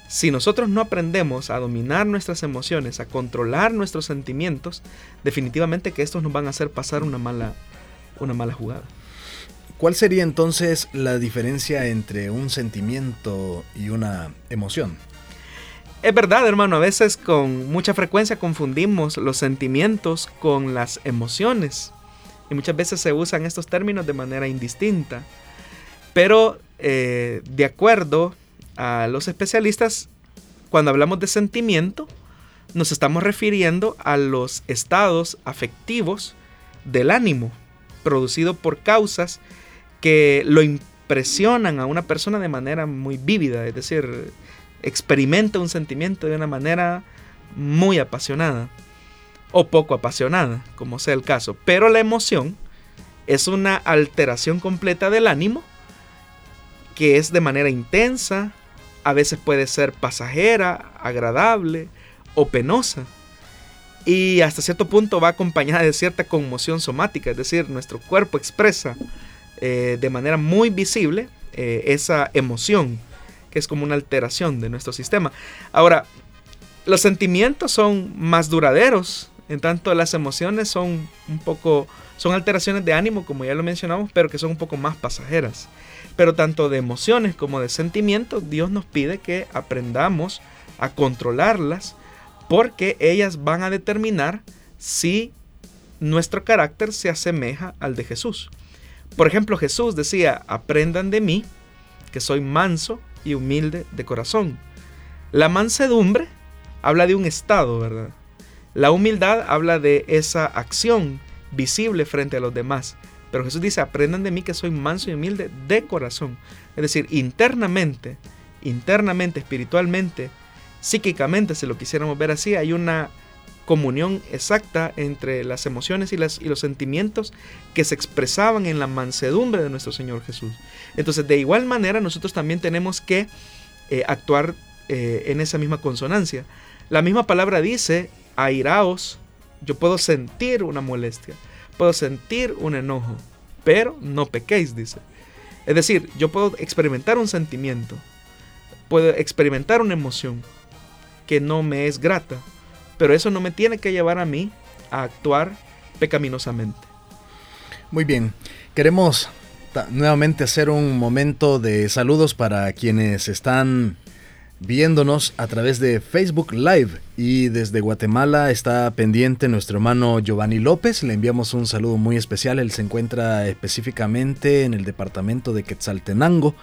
si nosotros no aprendemos a dominar nuestras emociones, a controlar nuestros sentimientos, definitivamente que estos nos van a hacer pasar una mala, una mala jugada. ¿Cuál sería entonces la diferencia entre un sentimiento y una emoción? Es verdad, hermano, a veces con mucha frecuencia confundimos los sentimientos con las emociones. Y muchas veces se usan estos términos de manera indistinta. Pero eh, de acuerdo a los especialistas, cuando hablamos de sentimiento, nos estamos refiriendo a los estados afectivos del ánimo, producido por causas que lo impresionan a una persona de manera muy vívida, es decir, experimenta un sentimiento de una manera muy apasionada o poco apasionada, como sea el caso. Pero la emoción es una alteración completa del ánimo que es de manera intensa, a veces puede ser pasajera, agradable o penosa. Y hasta cierto punto va acompañada de cierta conmoción somática, es decir, nuestro cuerpo expresa eh, de manera muy visible eh, esa emoción, que es como una alteración de nuestro sistema. Ahora, los sentimientos son más duraderos, en tanto las emociones son un poco, son alteraciones de ánimo, como ya lo mencionamos, pero que son un poco más pasajeras. Pero tanto de emociones como de sentimientos, Dios nos pide que aprendamos a controlarlas porque ellas van a determinar si nuestro carácter se asemeja al de Jesús. Por ejemplo, Jesús decía, aprendan de mí, que soy manso y humilde de corazón. La mansedumbre habla de un estado, ¿verdad? La humildad habla de esa acción visible frente a los demás. Pero Jesús dice, aprendan de mí que soy manso y humilde de corazón. Es decir, internamente, internamente, espiritualmente, psíquicamente, si lo quisiéramos ver así, hay una comunión exacta entre las emociones y, los sentimientos que se expresaban en la mansedumbre de nuestro Señor Jesús. Entonces, de igual manera, nosotros también tenemos que eh, actuar eh, en esa misma consonancia. La misma palabra dice, airaos, yo puedo sentir una molestia puedo sentir un enojo, pero no pequéis, dice. Es decir, yo puedo experimentar un sentimiento, puedo experimentar una emoción que no me es grata, pero eso no me tiene que llevar a mí a actuar pecaminosamente. Muy bien, queremos nuevamente hacer un momento de saludos para quienes están viéndonos a través de Facebook Live y desde Guatemala está pendiente nuestro hermano Giovanni López. Le enviamos un saludo muy especial. Él se encuentra específicamente en el departamento de Quetzaltenango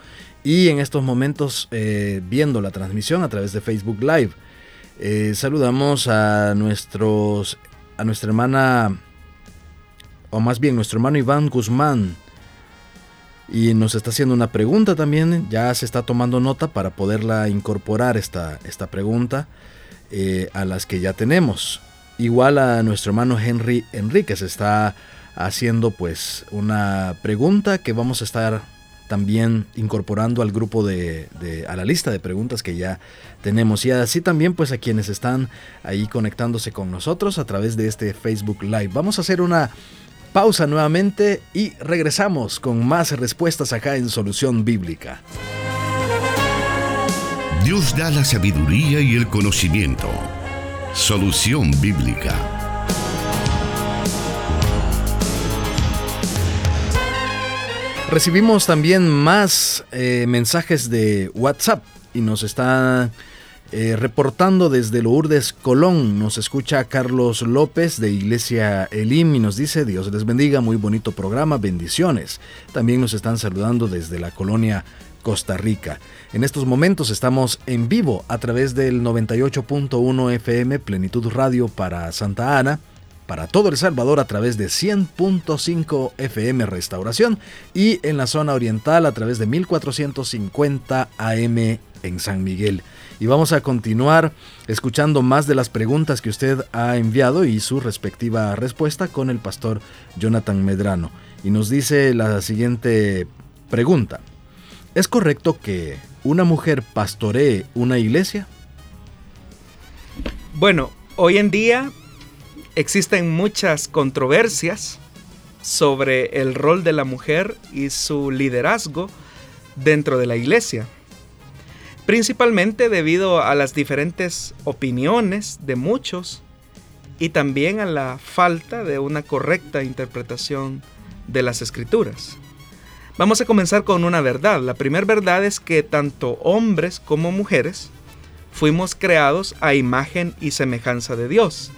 y en estos momentos eh, viendo la transmisión a través de Facebook Live. Eh, saludamos a nuestros a nuestra hermana o más bien nuestro hermano Iván Guzmán y nos está haciendo una pregunta también, ya se está tomando nota para poderla incorporar esta, esta pregunta eh, a las que ya tenemos. Igual a nuestro hermano Henry Enríquez está haciendo pues una pregunta que vamos a estar también incorporando al grupo de, de, a la lista de preguntas que ya tenemos y así también pues a quienes están ahí conectándose con nosotros a través de este Facebook Live. Vamos a hacer una Pausa nuevamente y regresamos con más respuestas acá en Solución Bíblica. Dios da la sabiduría y el conocimiento. Solución Bíblica. Recibimos también más eh, mensajes de WhatsApp y nos está eh, reportando desde Lourdes, Colón, nos escucha Carlos López de Iglesia Elim y nos dice Dios les bendiga, muy bonito programa, bendiciones. También nos están saludando desde la colonia Costa Rica. En estos momentos estamos en vivo a través del 98.1 FM Plenitud Radio para Santa Ana, para todo El Salvador a través de 100.5 FM Restauración y en la zona oriental a través de 1450 AM en San Miguel y vamos a continuar escuchando más de las preguntas que usted ha enviado y su respectiva respuesta con el pastor Jonathan Medrano. Y nos dice la siguiente pregunta. ¿Es correcto que una mujer pastoree una iglesia? Bueno, hoy en día existen muchas controversias sobre el rol de la mujer y su liderazgo dentro de la iglesia principalmente debido a las diferentes opiniones de muchos y también a la falta de una correcta interpretación de las escrituras. Vamos a comenzar con una verdad. La primera verdad es que tanto hombres como mujeres fuimos creados a imagen y semejanza de Dios,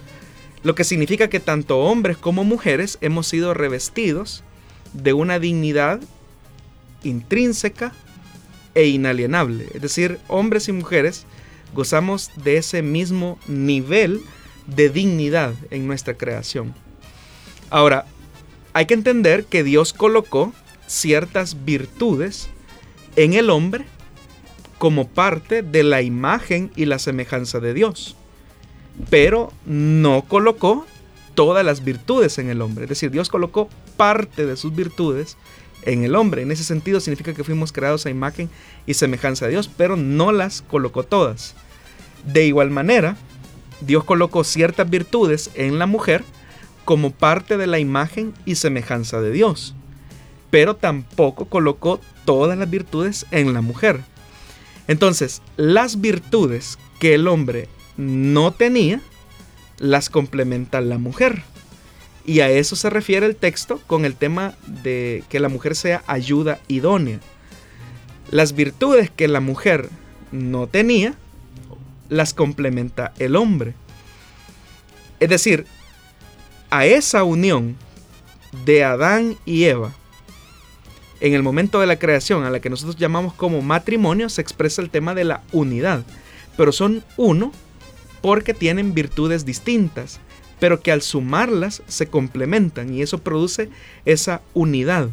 lo que significa que tanto hombres como mujeres hemos sido revestidos de una dignidad intrínseca e inalienable. Es decir, hombres y mujeres gozamos de ese mismo nivel de dignidad en nuestra creación. Ahora, hay que entender que Dios colocó ciertas virtudes en el hombre como parte de la imagen y la semejanza de Dios, pero no colocó todas las virtudes en el hombre. Es decir, Dios colocó parte de sus virtudes en el hombre. En ese sentido significa que fuimos creados a imagen y semejanza de Dios, pero no las colocó todas. De igual manera, Dios colocó ciertas virtudes en la mujer como parte de la imagen y semejanza de Dios, pero tampoco colocó todas las virtudes en la mujer. Entonces, las virtudes que el hombre no tenía, las complementa la mujer. Y a eso se refiere el texto con el tema de que la mujer sea ayuda idónea. Las virtudes que la mujer no tenía, las complementa el hombre. Es decir, a esa unión de Adán y Eva, en el momento de la creación, a la que nosotros llamamos como matrimonio, se expresa el tema de la unidad. Pero son uno porque tienen virtudes distintas pero que al sumarlas se complementan y eso produce esa unidad.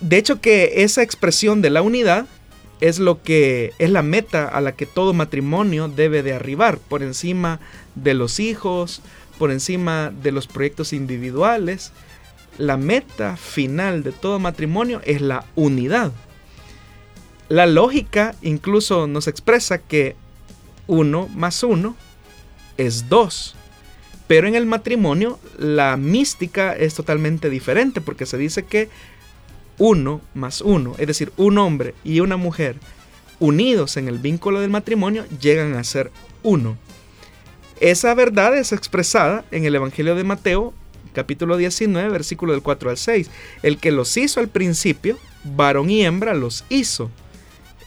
De hecho que esa expresión de la unidad es lo que es la meta a la que todo matrimonio debe de arribar, por encima de los hijos, por encima de los proyectos individuales. La meta final de todo matrimonio es la unidad. La lógica incluso nos expresa que uno más uno es dos. Pero en el matrimonio la mística es totalmente diferente porque se dice que uno más uno, es decir, un hombre y una mujer unidos en el vínculo del matrimonio llegan a ser uno. Esa verdad es expresada en el Evangelio de Mateo capítulo 19, versículo del 4 al 6. El que los hizo al principio, varón y hembra los hizo.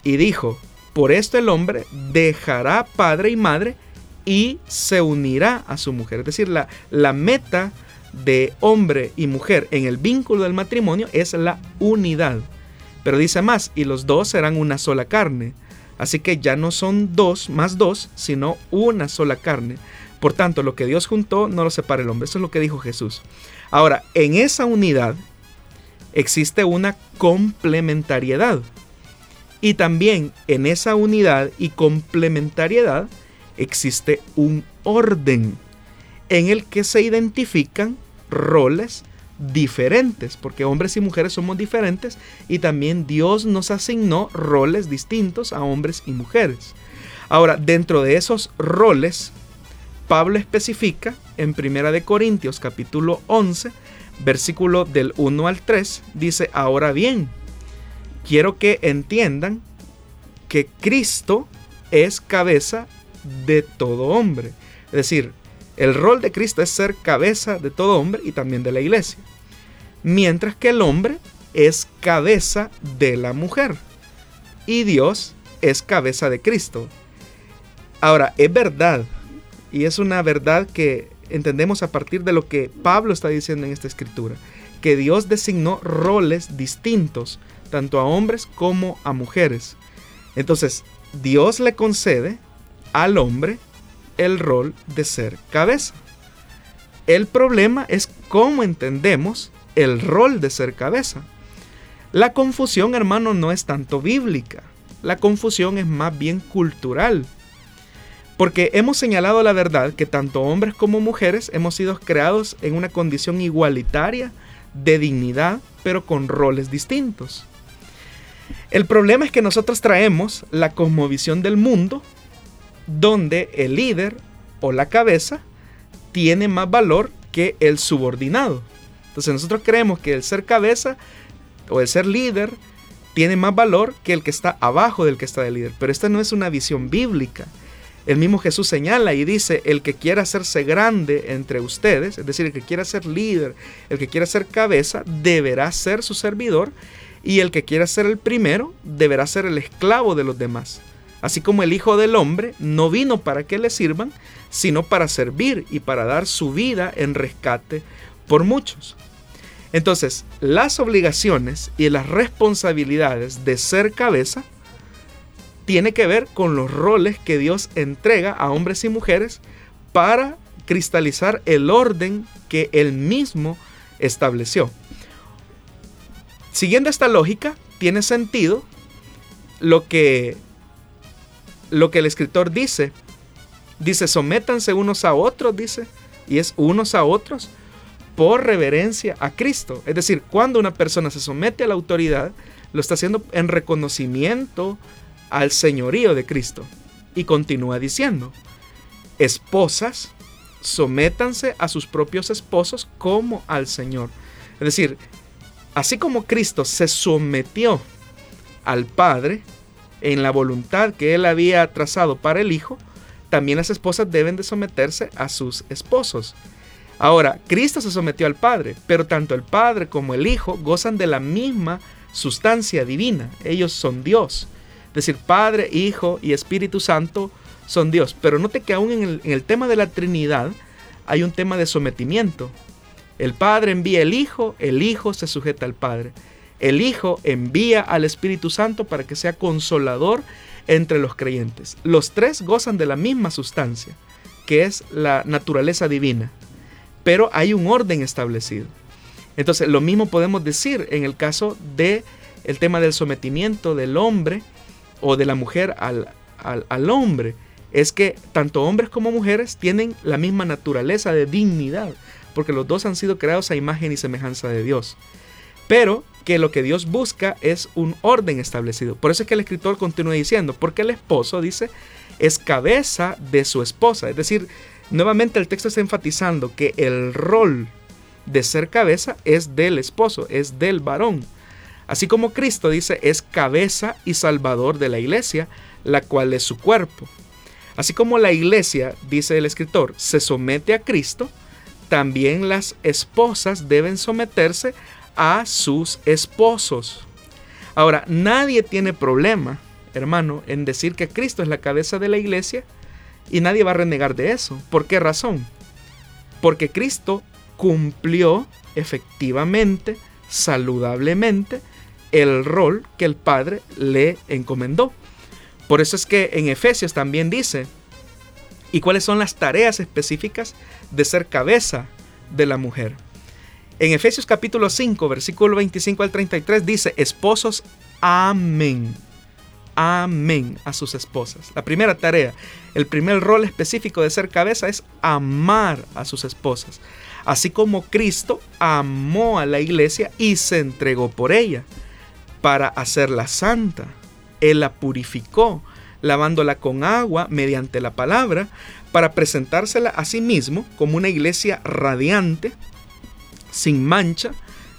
Y dijo, por esto el hombre dejará padre y madre y se unirá a su mujer. Es decir, la, la meta de hombre y mujer en el vínculo del matrimonio es la unidad. Pero dice más, y los dos serán una sola carne. Así que ya no son dos más dos, sino una sola carne. Por tanto, lo que Dios juntó no lo separa el hombre. Eso es lo que dijo Jesús. Ahora, en esa unidad existe una complementariedad. Y también en esa unidad y complementariedad existe un orden en el que se identifican roles diferentes, porque hombres y mujeres somos diferentes y también Dios nos asignó roles distintos a hombres y mujeres. Ahora, dentro de esos roles, Pablo especifica en Primera de Corintios capítulo 11, versículo del 1 al 3, dice, ahora bien, quiero que entiendan que Cristo es cabeza de todo hombre. Es decir, el rol de Cristo es ser cabeza de todo hombre y también de la iglesia. Mientras que el hombre es cabeza de la mujer. Y Dios es cabeza de Cristo. Ahora, es verdad, y es una verdad que entendemos a partir de lo que Pablo está diciendo en esta escritura, que Dios designó roles distintos, tanto a hombres como a mujeres. Entonces, Dios le concede al hombre el rol de ser cabeza. El problema es cómo entendemos el rol de ser cabeza. La confusión, hermano, no es tanto bíblica. La confusión es más bien cultural. Porque hemos señalado la verdad que tanto hombres como mujeres hemos sido creados en una condición igualitaria de dignidad, pero con roles distintos. El problema es que nosotros traemos la cosmovisión del mundo donde el líder o la cabeza tiene más valor que el subordinado. Entonces nosotros creemos que el ser cabeza o el ser líder tiene más valor que el que está abajo del que está de líder. Pero esta no es una visión bíblica. El mismo Jesús señala y dice, el que quiera hacerse grande entre ustedes, es decir, el que quiera ser líder, el que quiera ser cabeza, deberá ser su servidor y el que quiera ser el primero, deberá ser el esclavo de los demás. Así como el Hijo del Hombre no vino para que le sirvan, sino para servir y para dar su vida en rescate por muchos. Entonces, las obligaciones y las responsabilidades de ser cabeza tiene que ver con los roles que Dios entrega a hombres y mujeres para cristalizar el orden que Él mismo estableció. Siguiendo esta lógica, tiene sentido lo que lo que el escritor dice. Dice, sométanse unos a otros, dice, y es unos a otros por reverencia a Cristo. Es decir, cuando una persona se somete a la autoridad, lo está haciendo en reconocimiento al señorío de Cristo. Y continúa diciendo, esposas, sométanse a sus propios esposos como al Señor. Es decir, así como Cristo se sometió al Padre, en la voluntad que él había trazado para el hijo, también las esposas deben de someterse a sus esposos. Ahora, Cristo se sometió al Padre, pero tanto el Padre como el Hijo gozan de la misma sustancia divina. Ellos son Dios. Es decir, Padre, Hijo y Espíritu Santo son Dios. Pero note que aún en el, tema de la Trinidad hay un tema de sometimiento. El Padre envía el Hijo, el Hijo se sujeta al Padre el Hijo envía al Espíritu Santo para que sea consolador entre los creyentes. Los tres gozan de la misma sustancia, que es la naturaleza divina, pero hay un orden establecido. Entonces, lo mismo podemos decir en el caso de el tema del sometimiento del hombre o de la mujer al, al, al hombre. Es que tanto hombres como mujeres tienen la misma naturaleza de dignidad, porque los dos han sido creados a imagen y semejanza de Dios. Pero que lo que Dios busca es un orden establecido. Por eso es que el escritor continúa diciendo, porque el esposo, dice, es cabeza de su esposa. Es decir, nuevamente el texto está enfatizando que el rol de ser cabeza es del esposo, es del varón. Así como Cristo dice, es cabeza y salvador de la iglesia, la cual es su cuerpo. Así como la iglesia, dice el escritor, se somete a Cristo, también las esposas deben someterse a sus esposos. Ahora, nadie tiene problema, hermano, en decir que Cristo es la cabeza de la iglesia y nadie va a renegar de eso. ¿Por qué razón? Porque Cristo cumplió efectivamente, saludablemente, el rol que el Padre le encomendó. Por eso es que en Efesios también dice, ¿y cuáles son las tareas específicas de ser cabeza de la mujer? En Efesios capítulo 5, versículo 25 al 33 dice, esposos, amén. Amén a sus esposas. La primera tarea, el primer rol específico de ser cabeza es amar a sus esposas. Así como Cristo amó a la iglesia y se entregó por ella para hacerla santa. Él la purificó, lavándola con agua mediante la palabra, para presentársela a sí mismo como una iglesia radiante, sin mancha,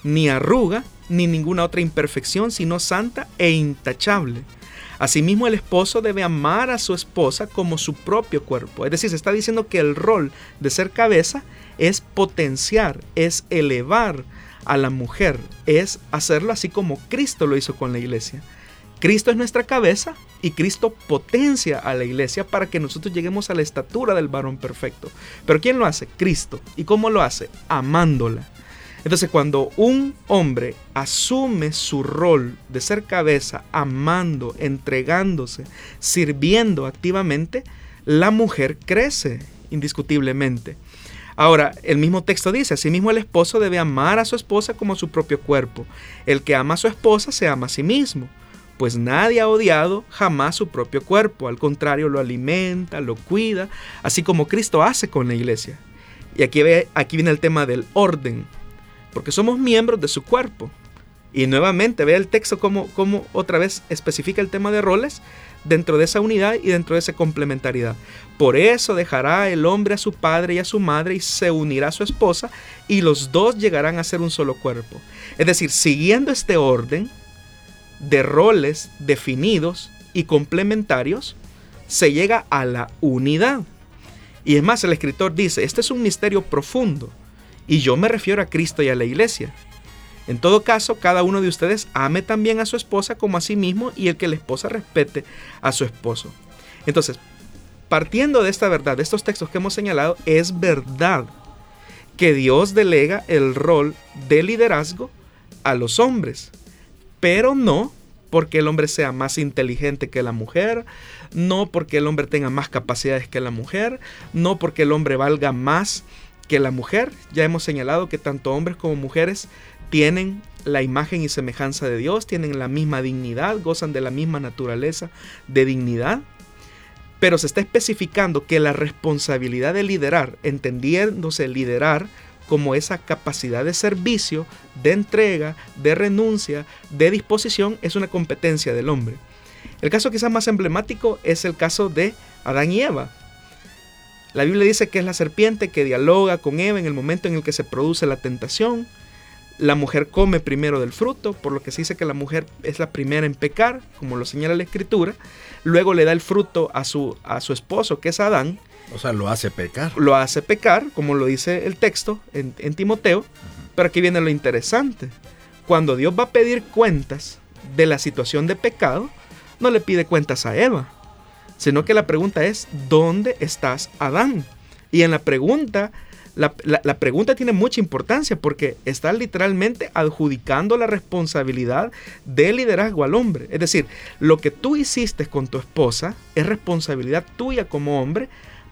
ni arruga, ni ninguna otra imperfección, sino santa e intachable. Asimismo, el esposo debe amar a su esposa como su propio cuerpo. Es decir, se está diciendo que el rol de ser cabeza es potenciar, es elevar a la mujer, es hacerlo así como Cristo lo hizo con la iglesia. Cristo es nuestra cabeza y Cristo potencia a la iglesia para que nosotros lleguemos a la estatura del varón perfecto. Pero ¿quién lo hace? Cristo. ¿Y cómo lo hace? Amándola. Entonces cuando un hombre asume su rol de ser cabeza, amando, entregándose, sirviendo activamente, la mujer crece indiscutiblemente. Ahora, el mismo texto dice, asimismo el esposo debe amar a su esposa como a su propio cuerpo. El que ama a su esposa se ama a sí mismo pues nadie ha odiado jamás su propio cuerpo, al contrario lo alimenta, lo cuida, así como Cristo hace con la iglesia. Y aquí, aquí viene el tema del orden, porque somos miembros de su cuerpo. Y nuevamente, vea el texto como, como otra vez especifica el tema de roles dentro de esa unidad y dentro de esa complementariedad. Por eso dejará el hombre a su padre y a su madre y se unirá a su esposa y los dos llegarán a ser un solo cuerpo. Es decir, siguiendo este orden, de roles definidos y complementarios, se llega a la unidad. Y es más, el escritor dice, este es un misterio profundo, y yo me refiero a Cristo y a la iglesia. En todo caso, cada uno de ustedes ame también a su esposa como a sí mismo y el que la esposa respete a su esposo. Entonces, partiendo de esta verdad, de estos textos que hemos señalado, es verdad que Dios delega el rol de liderazgo a los hombres pero no porque el hombre sea más inteligente que la mujer, no porque el hombre tenga más capacidades que la mujer, no porque el hombre valga más que la mujer. Ya hemos señalado que tanto hombres como mujeres tienen la imagen y semejanza de Dios, tienen la misma dignidad, gozan de la misma naturaleza de dignidad. Pero se está especificando que la responsabilidad de liderar, entendiéndose liderar como esa capacidad de servicio, de entrega, de renuncia, de disposición, es una competencia del hombre. El caso quizás más emblemático es el caso de Adán y Eva. La Biblia dice que es la serpiente que dialoga con Eva en el momento en el que se produce la tentación. La mujer come primero del fruto, por lo que se dice que la mujer es la primera en pecar, como lo señala la escritura. Luego le da el fruto a su, a su esposo, que es Adán, o sea, lo hace pecar. Lo hace pecar, como lo dice el texto en, Timoteo. Pero aquí viene lo interesante. Cuando Dios va a pedir cuentas de la situación de pecado, no le pide cuentas a Eva, sino que la pregunta es, ¿dónde estás Adán? Y en la pregunta, la, la, pregunta tiene mucha importancia porque está literalmente adjudicando la responsabilidad del liderazgo al hombre. Es decir, lo que tú hiciste con tu esposa es responsabilidad tuya como hombre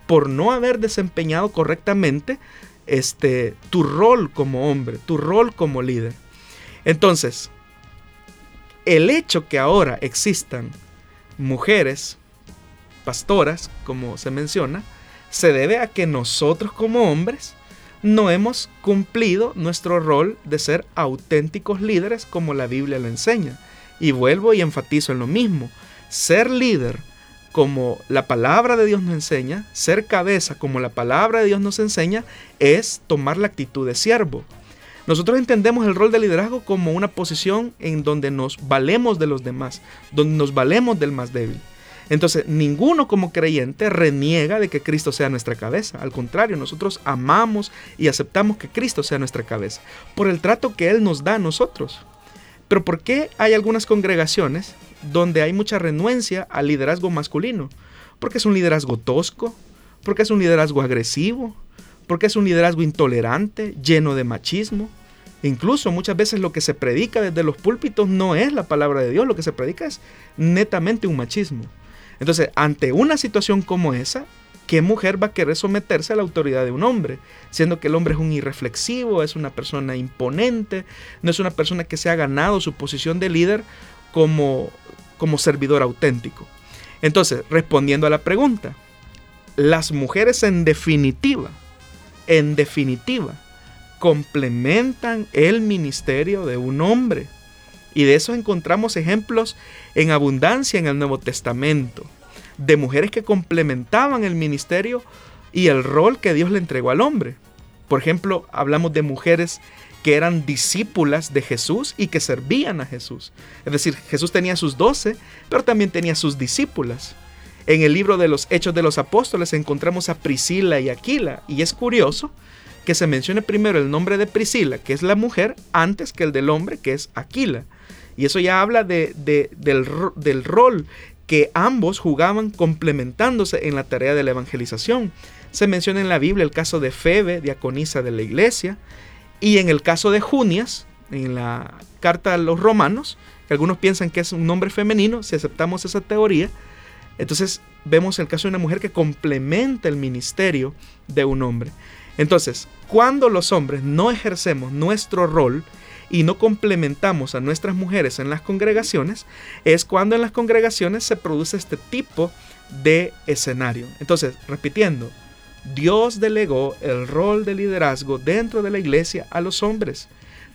por no haber desempeñado correctamente este, tu rol como hombre, tu rol como líder. Entonces, el hecho que ahora existan mujeres pastoras, como se menciona, se debe a que nosotros como hombres no hemos cumplido nuestro rol de ser auténticos líderes como la Biblia lo enseña. Y vuelvo y enfatizo en lo mismo. Ser líder como la palabra de Dios nos enseña, ser cabeza como la palabra de Dios nos enseña, es tomar la actitud de siervo. Nosotros entendemos el rol de liderazgo como una posición en donde nos valemos de los demás, donde nos valemos del más débil. Entonces, ninguno como creyente reniega de que Cristo sea nuestra cabeza. Al contrario, nosotros amamos y aceptamos que Cristo sea nuestra cabeza por el trato que Él nos da a nosotros. Pero ¿por qué hay algunas congregaciones donde hay mucha renuencia al liderazgo masculino? Porque es un liderazgo tosco, porque es un liderazgo agresivo, porque es un liderazgo intolerante, lleno de machismo. Incluso muchas veces lo que se predica desde los púlpitos no es la palabra de Dios, lo que se predica es netamente un machismo. Entonces, ante una situación como esa, ¿qué mujer va a querer someterse a la autoridad de un hombre? Siendo que el hombre es un irreflexivo, es una persona imponente, no es una persona que se ha ganado su posición de líder como, como servidor auténtico. Entonces, respondiendo a la pregunta, las mujeres en definitiva, en definitiva, complementan el ministerio de un hombre. Y de eso encontramos ejemplos en abundancia en el Nuevo Testamento, de mujeres que complementaban el ministerio y el rol que Dios le entregó al hombre. Por ejemplo, hablamos de mujeres que eran discípulas de Jesús y que servían a Jesús. Es decir, Jesús tenía sus doce, pero también tenía sus discípulas. En el libro de los Hechos de los Apóstoles encontramos a Priscila y Aquila, y es curioso que se mencione primero el nombre de Priscila, que es la mujer, antes que el del hombre, que es Aquila. Y eso ya habla de, del, rol que ambos jugaban complementándose en la tarea de la evangelización. Se menciona en la Biblia el caso de Febe, diaconisa de la iglesia, y en el caso de Junias, en la carta a los romanos, que algunos piensan que es un nombre femenino, si aceptamos esa teoría, entonces vemos el caso de una mujer que complementa el ministerio de un hombre. Entonces, cuando los hombres no ejercemos nuestro rol y no complementamos a nuestras mujeres en las congregaciones, es cuando en las congregaciones se produce este tipo de escenario. Entonces, repitiendo, Dios delegó el rol de liderazgo dentro de la iglesia a los hombres,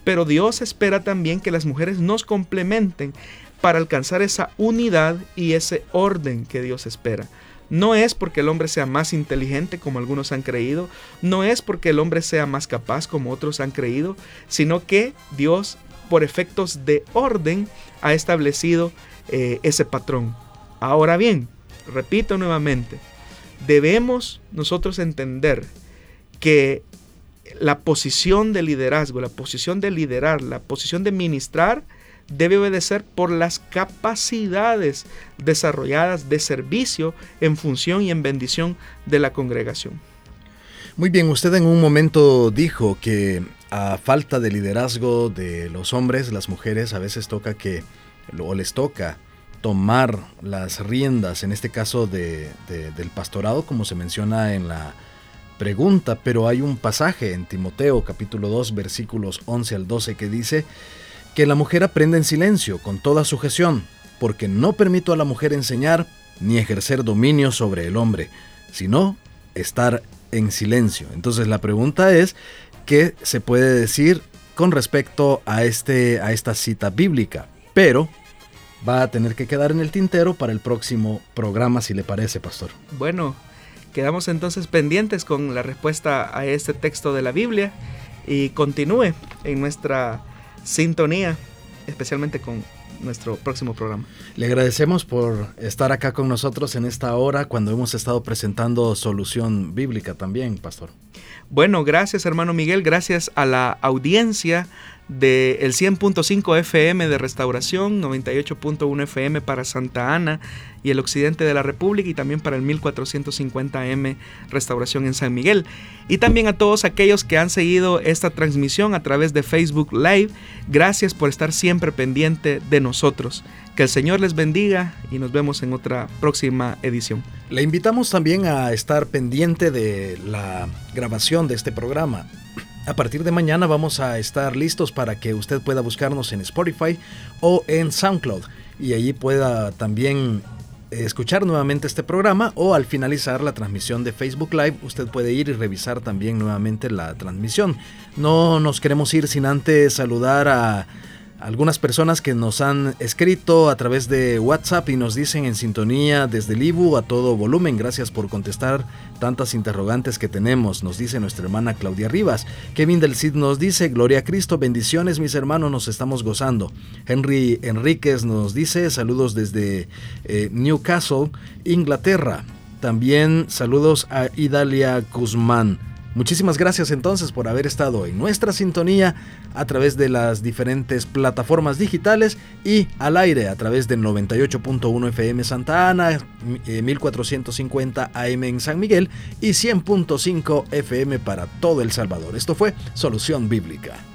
pero Dios espera también que las mujeres nos complementen para alcanzar esa unidad y ese orden que Dios espera. No es porque el hombre sea más inteligente como algunos han creído, no es porque el hombre sea más capaz como otros han creído, sino que Dios, por efectos de orden, ha establecido eh, ese patrón. Ahora bien, repito nuevamente, debemos nosotros entender que la posición de liderazgo, la posición de liderar, la posición de ministrar, debe obedecer por las capacidades desarrolladas de servicio en función y en bendición de la congregación. Muy bien, usted en un momento dijo que a falta de liderazgo de los hombres, las mujeres a veces toca que, o les toca tomar las riendas, en este caso de, del pastorado, como se menciona en la pregunta, pero hay un pasaje en Timoteo capítulo 2 versículos 11 al 12 que dice, que la mujer aprenda en silencio, con toda sujeción, porque no permito a la mujer enseñar ni ejercer dominio sobre el hombre, sino estar en silencio. Entonces la pregunta es, ¿qué se puede decir con respecto a, este, a esta cita bíblica? Pero va a tener que quedar en el tintero para el próximo programa, si le parece, pastor. Bueno, quedamos entonces pendientes con la respuesta a este texto de la Biblia y continúe en nuestra sintonía, especialmente con nuestro próximo programa. Le agradecemos por estar acá con nosotros en esta hora cuando hemos estado presentando solución bíblica también, pastor. Bueno, gracias hermano Miguel, gracias a la audiencia del el 100.5 FM de Restauración, 98.1 FM para Santa Ana y el occidente de la República y también para el 1450M Restauración en San Miguel. Y también a todos aquellos que han seguido esta transmisión a través de Facebook Live, gracias por estar siempre pendiente de nosotros. Que el Señor les bendiga y nos vemos en otra próxima edición. Le invitamos también a estar pendiente de la grabación de este programa. A partir de mañana vamos a estar listos para que usted pueda buscarnos en Spotify o en SoundCloud y allí pueda también escuchar nuevamente este programa o al finalizar la transmisión de Facebook Live usted puede ir y revisar también nuevamente la transmisión. No nos queremos ir sin antes saludar a, algunas personas que nos han escrito a través de WhatsApp y nos dicen en sintonía desde el a todo volumen. Gracias por contestar tantas interrogantes que tenemos, nos dice nuestra hermana Claudia Rivas. Kevin del Cid nos dice, Gloria a Cristo, bendiciones mis hermanos, nos estamos gozando. Henry Enríquez nos dice, saludos desde eh, Newcastle, Inglaterra. También saludos a Idalia Guzmán. Muchísimas gracias entonces por haber estado en nuestra sintonía a través de las diferentes plataformas digitales y al aire a través del 98.1 FM Santa Ana, 1450 eh, AM en San Miguel y 100.5 FM para todo El Salvador. Esto fue Solución Bíblica.